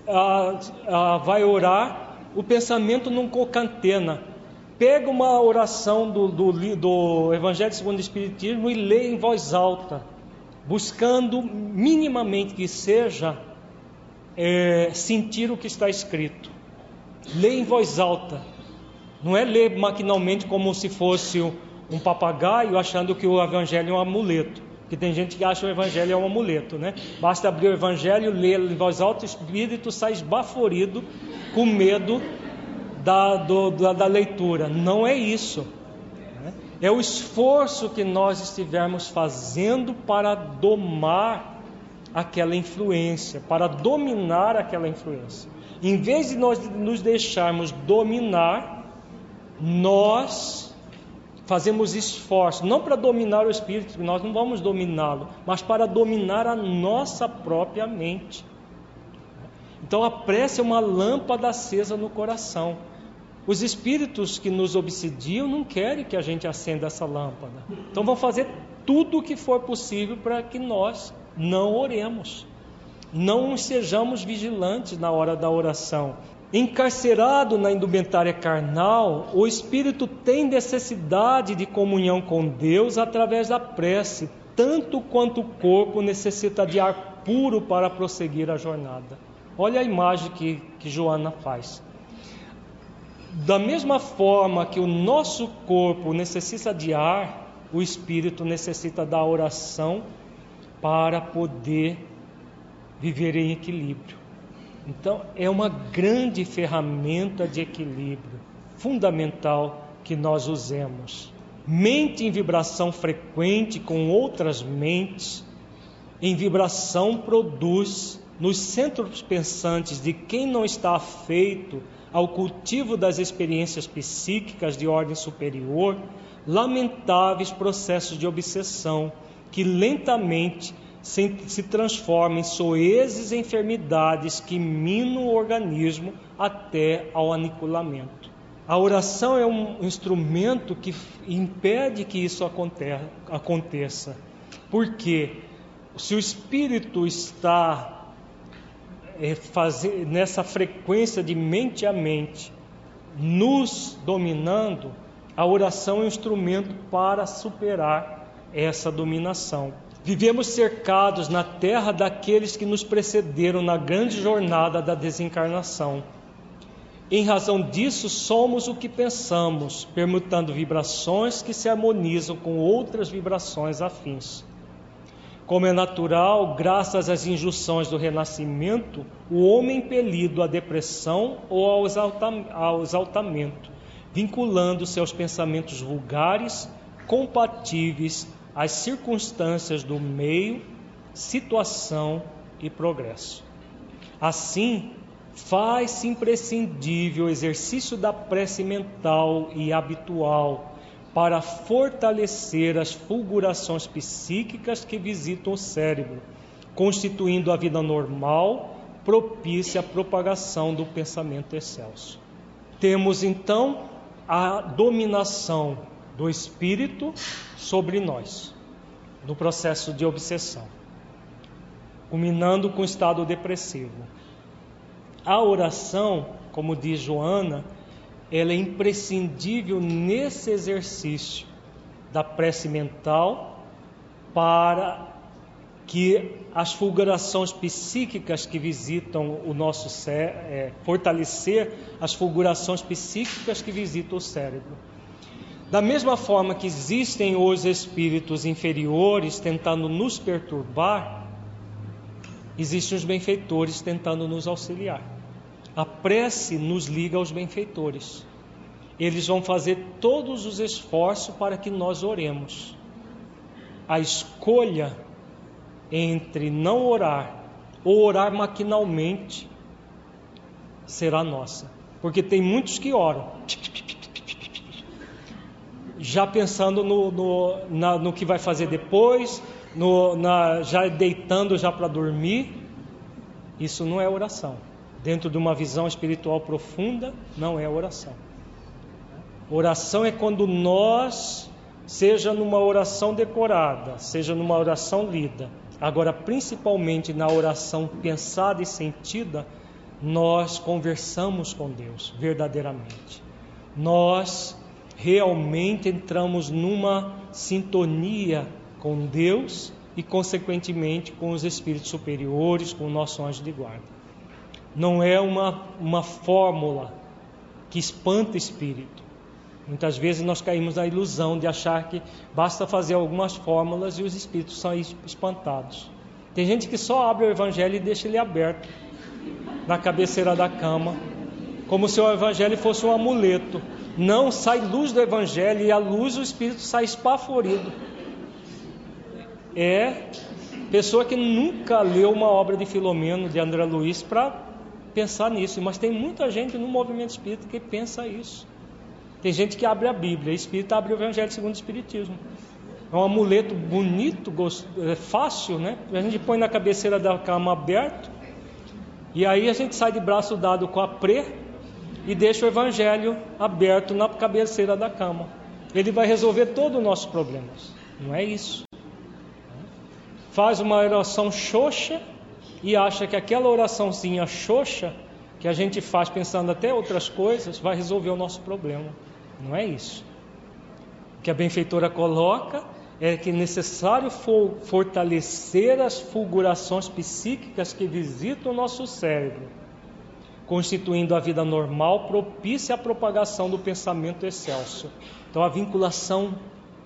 ah, ah, vai orar, o pensamento não concatena. Pega uma oração do, do, do Evangelho segundo o Espiritismo e lê em voz alta buscando minimamente que seja é, sentir o que está escrito. Lê em voz alta, não é ler maquinalmente como se fosse um papagaio achando que o evangelho é um amuleto. Porque tem gente que acha que o evangelho é um amuleto, né? Basta abrir o evangelho, ler em voz alta, o espírito sai esbaforido com medo da, do, da, da leitura. Não é isso é o esforço que nós estivermos fazendo para domar aquela influência, para dominar aquela influência. Em vez de nós nos deixarmos dominar, nós fazemos esforço, não para dominar o espírito, nós não vamos dominá-lo, mas para dominar a nossa própria mente. Então a prece é uma lâmpada acesa no coração. Os espíritos que nos obsidiam não querem que a gente acenda essa lâmpada. Então vão fazer tudo o que for possível para que nós não oremos. Não sejamos vigilantes na hora da oração. Encarcerado na indumentária carnal, o espírito tem necessidade de comunhão com Deus através da prece, tanto quanto o corpo necessita de ar puro para prosseguir a jornada. Olha a imagem que, que Joana faz. Da mesma forma que o nosso corpo necessita de ar, o espírito necessita da oração para poder viver em equilíbrio. Então, é uma grande ferramenta de equilíbrio, fundamental que nós usemos. Mente em vibração frequente com outras mentes, em vibração produz nos centros pensantes de quem não está afeito ao cultivo das experiências psíquicas de ordem superior, lamentáveis processos de obsessão que lentamente se, se transforma em soezes enfermidades que minam o organismo até ao aniquilamento. A oração é um instrumento que impede que isso aconteça. Porque se o espírito está é, fazer, nessa frequência de mente a mente, nos dominando, a oração é um instrumento para superar essa dominação. Vivemos cercados na terra daqueles que nos precederam na grande jornada da desencarnação. Em razão disso, somos o que pensamos, permutando vibrações que se harmonizam com outras vibrações afins. Como é natural, graças às injunções do renascimento, o homem impelido à depressão ou ao, exaltamento, vinculando seus pensamentos vulgares, compatíveis as circunstâncias do meio, situação e progresso. Assim, faz-se imprescindível o exercício da prece mental e habitual para fortalecer as fulgurações psíquicas que visitam o cérebro, constituindo a vida normal propícia à propagação do pensamento excelso. Temos então a dominação do espírito sobre nós, no processo de obsessão, culminando com o estado depressivo. A oração, como diz Joana, ela é imprescindível nesse exercício da prece mental para que as fulgurações psíquicas que visitam o nosso cérebro, é, fortalecer as fulgurações psíquicas que visitam o cérebro. Da mesma forma que existem os espíritos inferiores tentando nos perturbar, existem os benfeitores tentando nos auxiliar. A prece nos liga aos benfeitores. Eles vão fazer todos os esforços para que nós oremos. A escolha entre não orar ou orar maquinalmente será nossa. Porque tem muitos que oram já pensando no, no, na, no que vai fazer depois, no, na, já deitando já para dormir. Isso não é oração. Dentro de uma visão espiritual profunda, não é oração. Oração é quando nós, seja numa oração decorada, seja numa oração lida, agora principalmente na oração pensada e sentida, nós conversamos com Deus verdadeiramente. Nós realmente entramos numa sintonia com Deus e, consequentemente, com os espíritos superiores, com o nosso anjo de guarda. Não é uma, uma fórmula que espanta espírito. Muitas vezes nós caímos na ilusão de achar que basta fazer algumas fórmulas e os espíritos são espantados. Tem gente que só abre o evangelho e deixa ele aberto na cabeceira da cama, como se o evangelho fosse um amuleto não sai luz do Evangelho e a luz o Espírito sai espaforido. É pessoa que nunca leu uma obra de Filomeno, de André Luiz, para pensar nisso, mas tem muita gente no movimento espírita que pensa isso. Tem gente que abre a Bíblia, espírita abre o Evangelho segundo o Espiritismo. É um amuleto bonito, é fácil, né? A gente põe na cabeceira da cama aberto, e aí a gente sai de braço dado com a prê e deixa o Evangelho aberto na cabeceira da cama. Ele vai resolver todos os nossos problemas. Não é isso. Faz uma oração xoxa e acha que aquela oraçãozinha xoxa que a gente faz pensando até outras coisas vai resolver o nosso problema. Não é isso. O que a benfeitora coloca é que é necessário for fortalecer as fulgurações psíquicas que visitam o nosso cérebro, constituindo a vida normal propícia à propagação do pensamento excelso. Então, a vinculação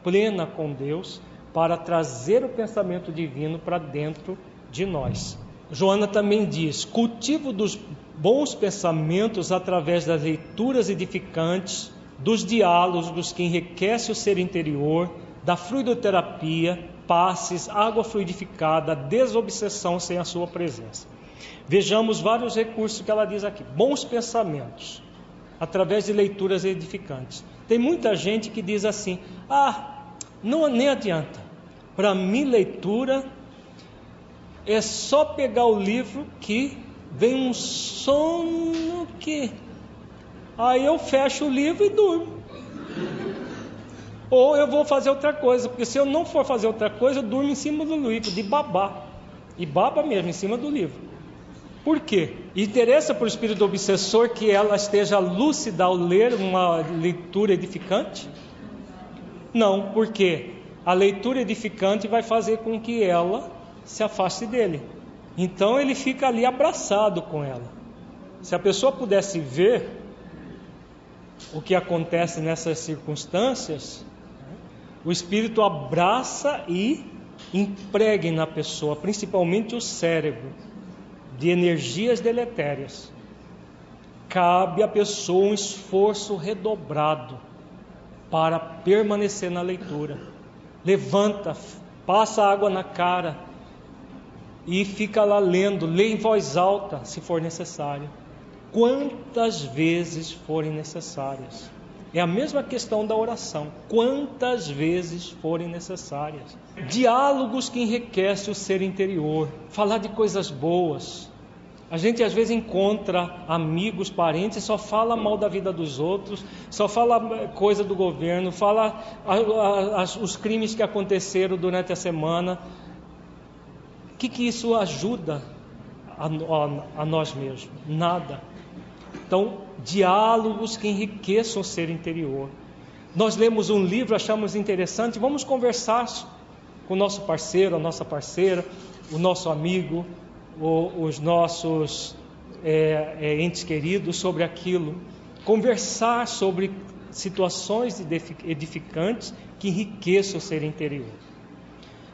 plena com Deus para trazer o pensamento divino para dentro de nós. Joana também diz: cultivo dos bons pensamentos através das leituras edificantes, dos diálogos que enriquecem o ser interior, da fluidoterapia, passes, água fluidificada, desobsessão sem a sua presença. Vejamos vários recursos que ela diz aqui. Bons pensamentos, através de leituras edificantes. Tem muita gente que diz assim: ah, não nem adianta. Para mim, leitura é só pegar o livro que vem um sono que. Aí eu fecho o livro e durmo. Ou eu vou fazer outra coisa, porque se eu não for fazer outra coisa, eu durmo em cima do livro, de babá. E baba mesmo, em cima do livro. Por quê? Interessa para o espírito obsessor que ela esteja lúcida ao ler uma leitura edificante? Não, porque a leitura edificante vai fazer com que ela se afaste dele. Então ele fica ali abraçado com ela. Se a pessoa pudesse ver o que acontece nessas circunstâncias, o espírito abraça e empregue na pessoa, principalmente o cérebro, de energias deletérias. Cabe à pessoa um esforço redobrado para permanecer na leitura. Levanta, passa água na cara, e fica lá lendo, lê em voz alta, se for necessário. Quantas vezes forem necessárias. É a mesma questão da oração. Quantas vezes forem necessárias. Diálogos que enriquecem o ser interior. Falar de coisas boas. A gente às vezes encontra amigos, parentes, só fala mal da vida dos outros, só fala coisa do governo, fala os crimes que aconteceram durante a semana, o que, que isso ajuda a, a, a nós mesmos? Nada. Então, diálogos que enriqueçam o ser interior. Nós lemos um livro, achamos interessante, vamos conversar com o nosso parceiro, a nossa parceira, o nosso amigo, o, os nossos é, é, entes queridos sobre aquilo. Conversar sobre situações edificantes que enriqueçam o ser interior.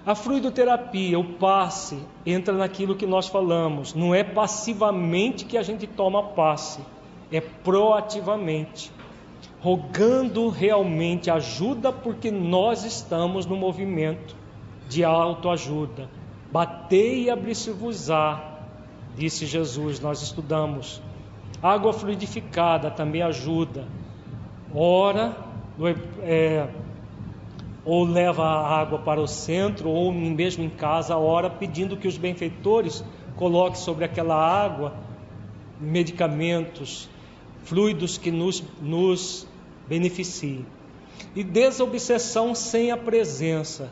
A fluidoterapia, o passe, entra naquilo que nós falamos. Não é passivamente que a gente toma passe, é proativamente, rogando realmente ajuda, porque nós estamos no movimento de autoajuda. Batei e abri-se-vos-á, disse Jesus, nós estudamos. Água fluidificada também ajuda. Ora, é, ou leva a água para o centro, ou mesmo em casa, ora pedindo que os benfeitores coloquem sobre aquela água medicamentos, fluidos que nos, nos beneficiem. E desobsessão sem a presença.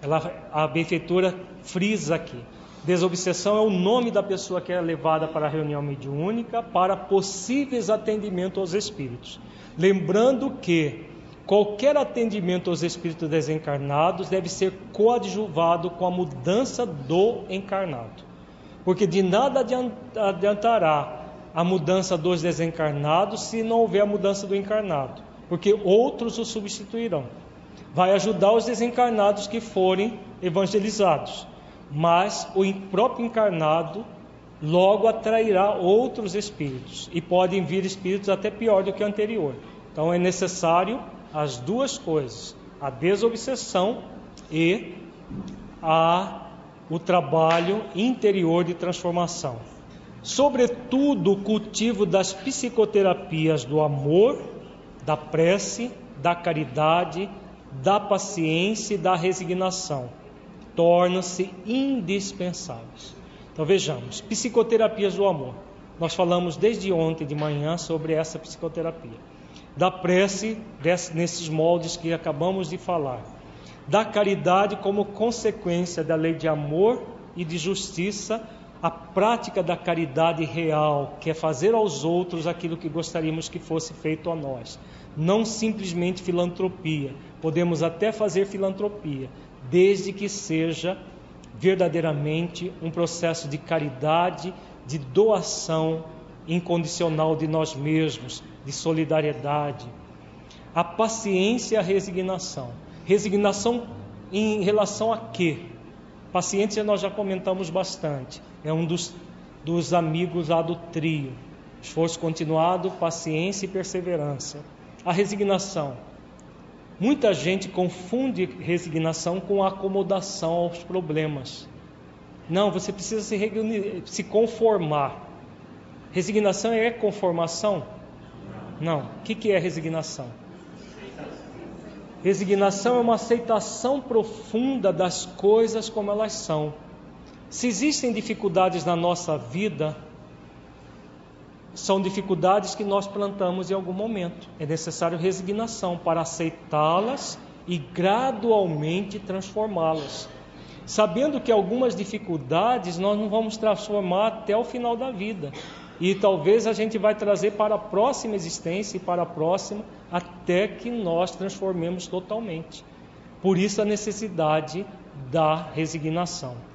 Ela, a benfeitora frisa aqui. Desobsessão é o nome da pessoa que é levada para a reunião mediúnica para possíveis atendimentos aos espíritos. Lembrando que Qualquer atendimento aos espíritos desencarnados deve ser coadjuvado com a mudança do encarnado. Porque de nada adiantará a mudança dos desencarnados se não houver a mudança do encarnado, porque outros o substituirão. Vai ajudar os desencarnados que forem evangelizados, mas o próprio encarnado logo atrairá outros espíritos e podem vir espíritos até pior do que o anterior. Então é necessário as duas coisas, a desobsessão e a, o trabalho interior de transformação. Sobretudo o cultivo das psicoterapias do amor da prece, da caridade, da paciência e da resignação tornam-se indispensáveis. Então vejamos, psicoterapias do amor. Nós falamos desde ontem de manhã sobre essa psicoterapia. Da prece, nesses moldes que acabamos de falar. Da caridade como consequência da lei de amor e de justiça, a prática da caridade real, que é fazer aos outros aquilo que gostaríamos que fosse feito a nós. Não simplesmente filantropia. Podemos até fazer filantropia, desde que seja verdadeiramente um processo de caridade, de doação incondicional de nós mesmos, de solidariedade. A paciência e a resignação. Resignação em relação a quê? Paciência nós já comentamos bastante. É um dos, dos amigos lá do trio. Esforço continuado, paciência e perseverança. A resignação Muita gente confunde resignação com acomodação aos problemas. Não, você precisa se, se conformar. Resignação é conformação? Não. O que, que é resignação? Resignação é uma aceitação profunda das coisas como elas são. Se existem dificuldades na nossa vida, são dificuldades que nós plantamos em algum momento. É necessário resignação para aceitá-las e gradualmente transformá-las. Sabendo que algumas dificuldades nós não vamos transformar até o final da vida. E talvez a gente vai trazer para a próxima existência e para a próxima até que nós transformemos totalmente. Por isso a necessidade da resignação.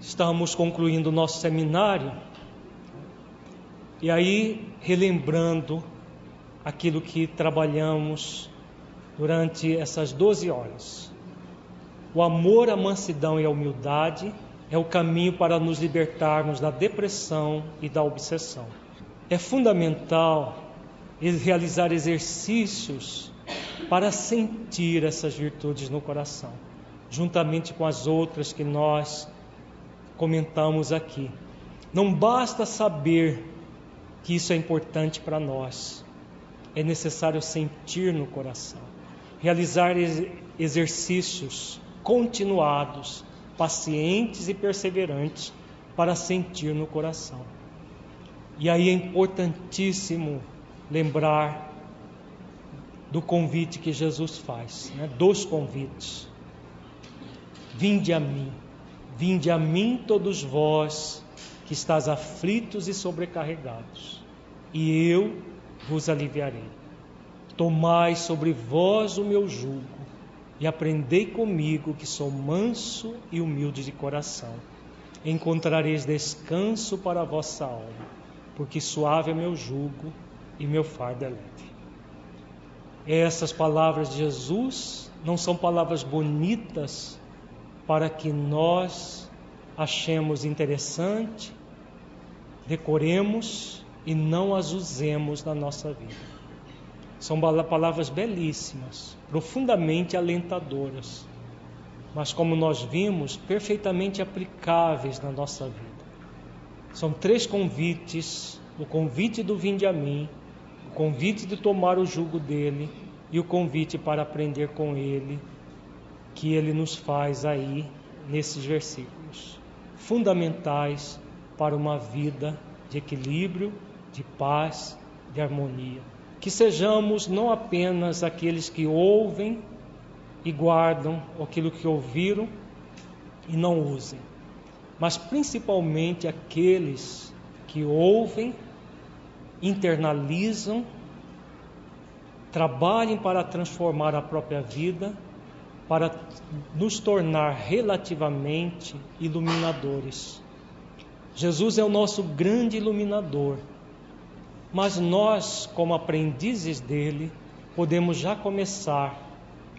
Estamos concluindo o nosso seminário e aí, relembrando aquilo que trabalhamos durante essas 12 horas. O amor, a mansidão e a humildade é o caminho para nos libertarmos da depressão e da obsessão. É fundamental realizar exercícios para sentir essas virtudes no coração, juntamente com as outras que nós comentamos aqui. Não basta saber que isso é importante para nós. É necessário sentir no coração, realizar exercícios continuados, pacientes e perseverantes para sentir no coração. E aí é importantíssimo lembrar do convite que Jesus faz, né? dos convites. Vinde a mim, vinde a mim todos vós que estás aflitos e sobrecarregados, e eu vos aliviarei. Tomai sobre vós o meu jugo e aprendei comigo, que sou manso e humilde de coração. Encontrareis descanso para a vossa alma, porque suave é meu jugo e meu fardo é leve. Essas palavras de Jesus não são palavras bonitas para que nós achemos interessante decoremos e não as usemos na nossa vida. São palavras belíssimas, profundamente alentadoras, mas como nós vimos, perfeitamente aplicáveis na nossa vida. São três convites: o convite do vinde a mim, o convite de tomar o jugo dele e o convite para aprender com ele, que ele nos faz aí nesses versículos fundamentais para uma vida de equilíbrio, de paz, de harmonia. Que sejamos não apenas aqueles que ouvem e guardam aquilo que ouviram e não usem, mas principalmente aqueles que ouvem, internalizam, trabalhem para transformar a própria vida, para nos tornar relativamente iluminadores. Jesus é o nosso grande iluminador, mas nós, como aprendizes dele, podemos já começar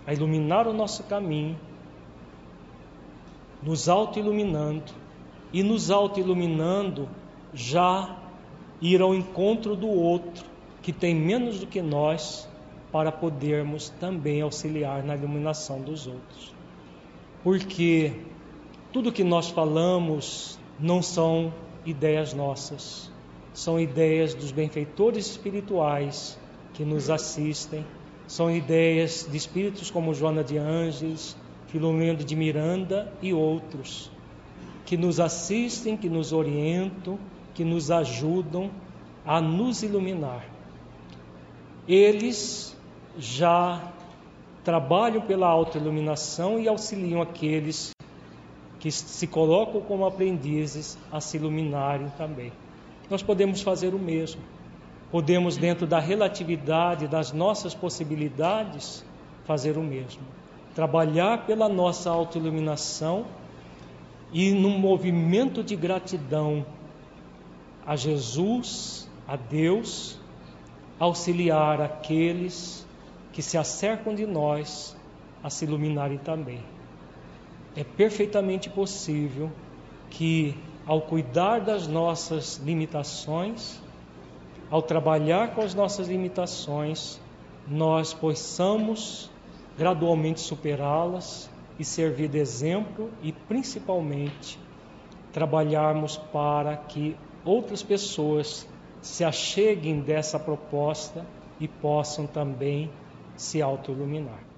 a iluminar o nosso caminho, nos auto-iluminando e nos auto-iluminando já ir ao encontro do outro que tem menos do que nós para podermos também auxiliar na iluminação dos outros. Porque tudo que nós falamos não são ideias nossas, são ideias dos benfeitores espirituais que nos assistem. São ideias de espíritos como Joana de Ângeles, Filomeno de Miranda e outros, que nos assistem, que nos orientam, que nos ajudam a nos iluminar. Eles já trabalham pela autoiluminação e auxiliam aqueles que se colocam como aprendizes a se iluminarem também. Nós podemos fazer o mesmo. Podemos, dentro da relatividade das nossas possibilidades, fazer o mesmo. Trabalhar pela nossa autoiluminação e, num movimento de gratidão a Jesus, a Deus, auxiliar aqueles que se acercam de nós a se iluminarem também. É perfeitamente possível que, ao cuidar das nossas limitações, ao trabalhar com as nossas limitações, nós possamos gradualmente superá-las e servir de exemplo e, principalmente, trabalharmos para que outras pessoas se acheguem dessa proposta e possam também se autoiluminar.